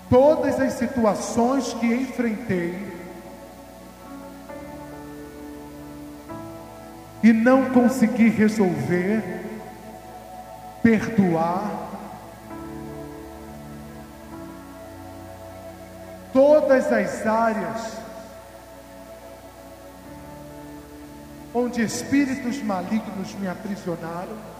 todas as situações que enfrentei e não consegui resolver, perdoar. Todas as áreas onde espíritos malignos me aprisionaram.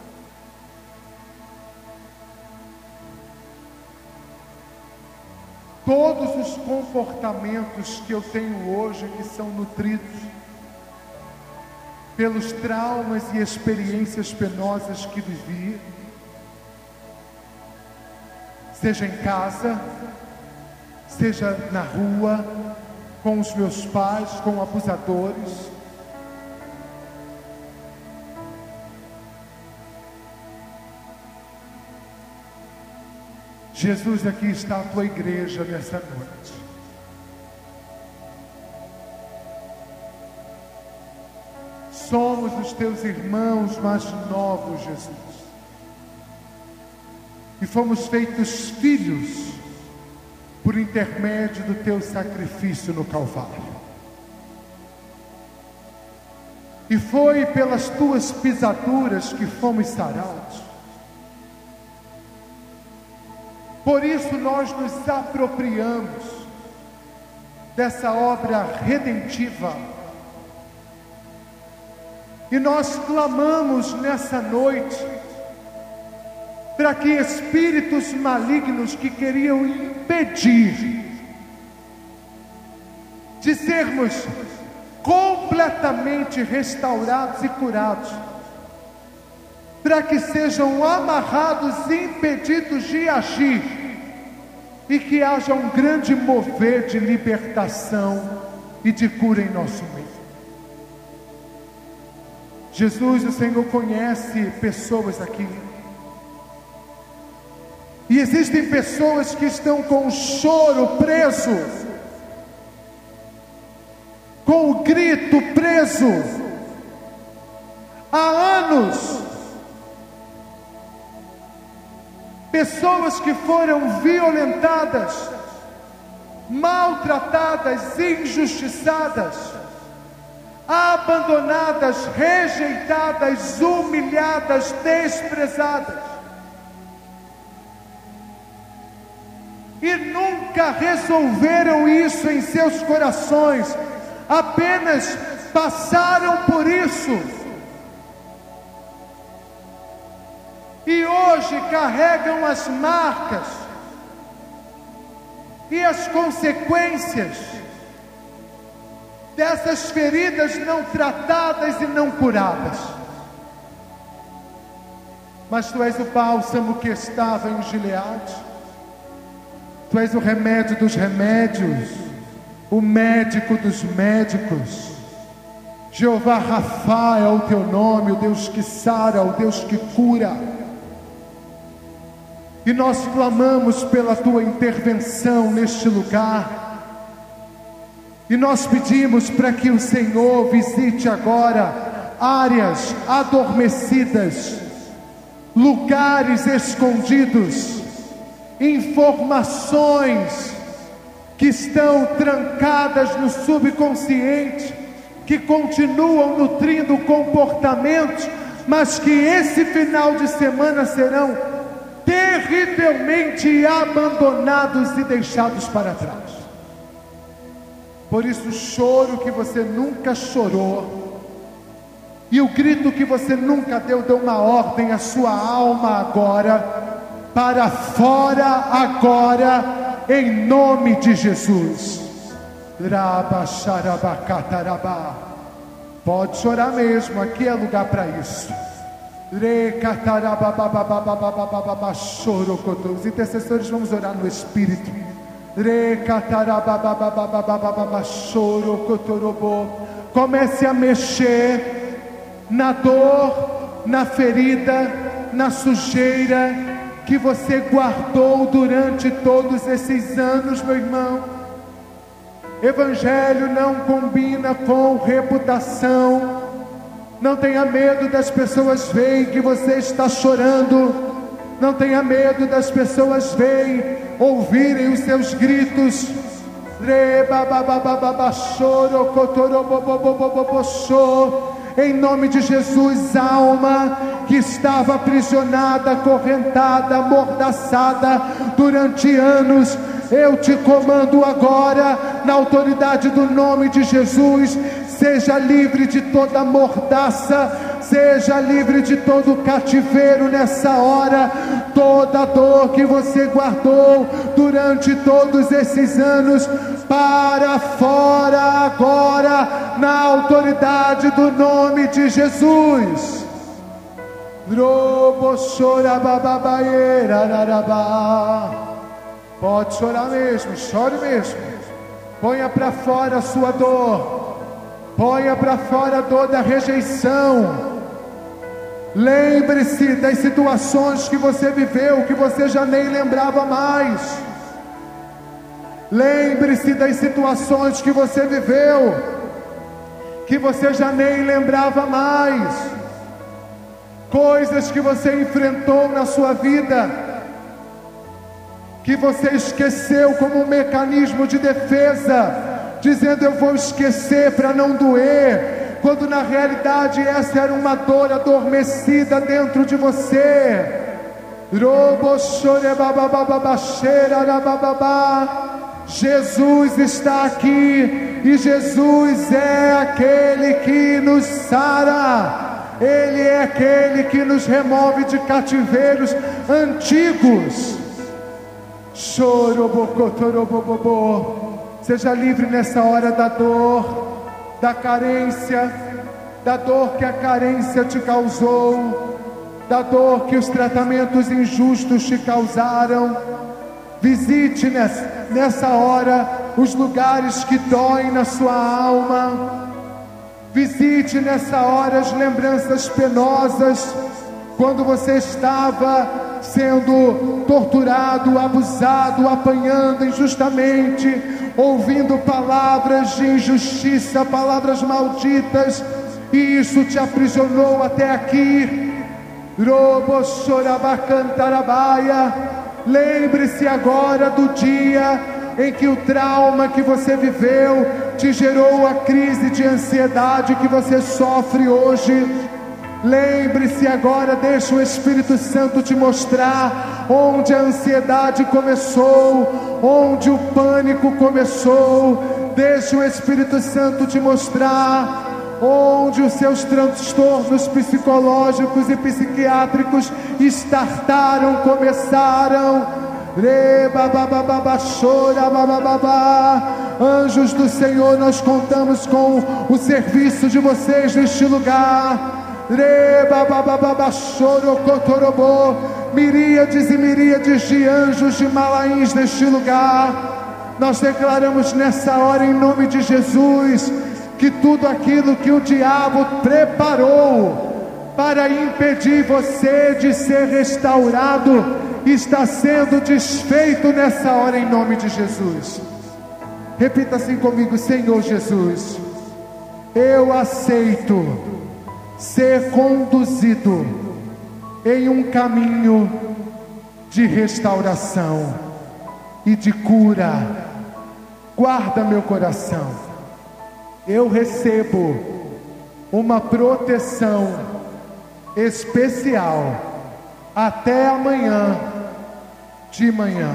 todos os comportamentos que eu tenho hoje que são nutridos pelos traumas e experiências penosas que vivi, seja em casa, seja na rua, com os meus pais, com abusadores, Jesus, aqui está a tua igreja nessa noite. Somos os teus irmãos mais novos, Jesus. E fomos feitos filhos por intermédio do teu sacrifício no Calvário. E foi pelas tuas pisaduras que fomos sarados. Por isso nós nos apropriamos dessa obra redentiva. E nós clamamos nessa noite para que espíritos malignos que queriam impedir de sermos completamente restaurados e curados, para que sejam amarrados e impedidos de agir, e que haja um grande mover de libertação e de cura em nosso meio. Jesus, o Senhor conhece pessoas aqui. E existem pessoas que estão com o choro preso, com o grito preso, há anos, pessoas que foram violentadas, maltratadas, injustiçadas, abandonadas, rejeitadas, humilhadas, desprezadas. e nunca resolveram isso em seus corações, apenas passaram por isso. E hoje carregam as marcas e as consequências dessas feridas não tratadas e não curadas. Mas tu és o bálsamo que estava em Gileade, tu és o remédio dos remédios, o médico dos médicos. Jeová Rafa é o teu nome, o Deus que sara, o Deus que cura. E nós clamamos pela tua intervenção neste lugar. E nós pedimos para que o Senhor visite agora áreas adormecidas, lugares escondidos, informações que estão trancadas no subconsciente, que continuam nutrindo comportamentos, mas que esse final de semana serão terrivelmente abandonados e deixados para trás. Por isso, o choro que você nunca chorou, e o grito que você nunca deu, deu uma ordem à sua alma agora, para fora agora, em nome de Jesus. Pode chorar mesmo, aqui é lugar para isso. Os intercessores vamos orar no Espírito. Comece a mexer na dor, na ferida, na sujeira que você guardou durante todos esses anos, meu irmão. Evangelho não combina com reputação. Não tenha medo das pessoas verem que você está chorando. Não tenha medo das pessoas verem ouvirem os seus gritos. Em nome de Jesus, alma que estava aprisionada, acorrentada, amordaçada durante anos, eu te comando agora, na autoridade do nome de Jesus, seja livre de toda mordaça Seja livre de todo cativeiro nessa hora, toda dor que você guardou durante todos esses anos, para fora agora, na autoridade do nome de Jesus. Pode chorar mesmo, chore mesmo. Ponha para fora a sua dor. Ponha para fora a dor da rejeição Lembre-se das situações que você viveu, que você já nem lembrava mais. Lembre-se das situações que você viveu, que você já nem lembrava mais. Coisas que você enfrentou na sua vida, que você esqueceu como um mecanismo de defesa, dizendo: Eu vou esquecer para não doer quando na realidade essa era uma dor adormecida dentro de você. Jesus está aqui e Jesus é aquele que nos sara. Ele é aquele que nos remove de cativeiros antigos. Seja livre nessa hora da dor da carência, da dor que a carência te causou, da dor que os tratamentos injustos te causaram. Visite nessa, hora os lugares que doem na sua alma. Visite nessa hora as lembranças penosas quando você estava sendo torturado, abusado, apanhando injustamente, ouvindo palavras de injustiça, palavras malditas, e isso te aprisionou até aqui. Lembre-se agora do dia em que o trauma que você viveu te gerou a crise de ansiedade que você sofre hoje. Lembre-se agora, deixa o Espírito Santo te mostrar onde a ansiedade começou, onde o pânico começou. Deixa o Espírito Santo te mostrar onde os seus transtornos psicológicos e psiquiátricos estartaram, começaram. Anjos do Senhor, nós contamos com o serviço de vocês neste lugar miríades e miríades de anjos de Malaíns neste lugar. Nós declaramos nessa hora, em nome de Jesus, que tudo aquilo que o diabo preparou para impedir você de ser restaurado está sendo desfeito nessa hora, em nome de Jesus. Repita assim comigo, Senhor Jesus, eu aceito ser conduzido em um caminho de restauração e de cura. Guarda meu coração. Eu recebo uma proteção especial até amanhã de manhã.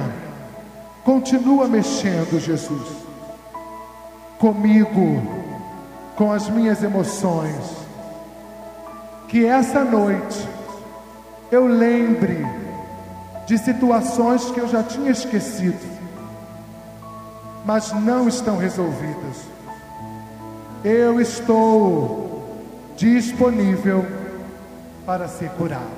Continua mexendo, Jesus, comigo, com as minhas emoções que essa noite eu lembre de situações que eu já tinha esquecido, mas não estão resolvidas. Eu estou disponível para ser curado.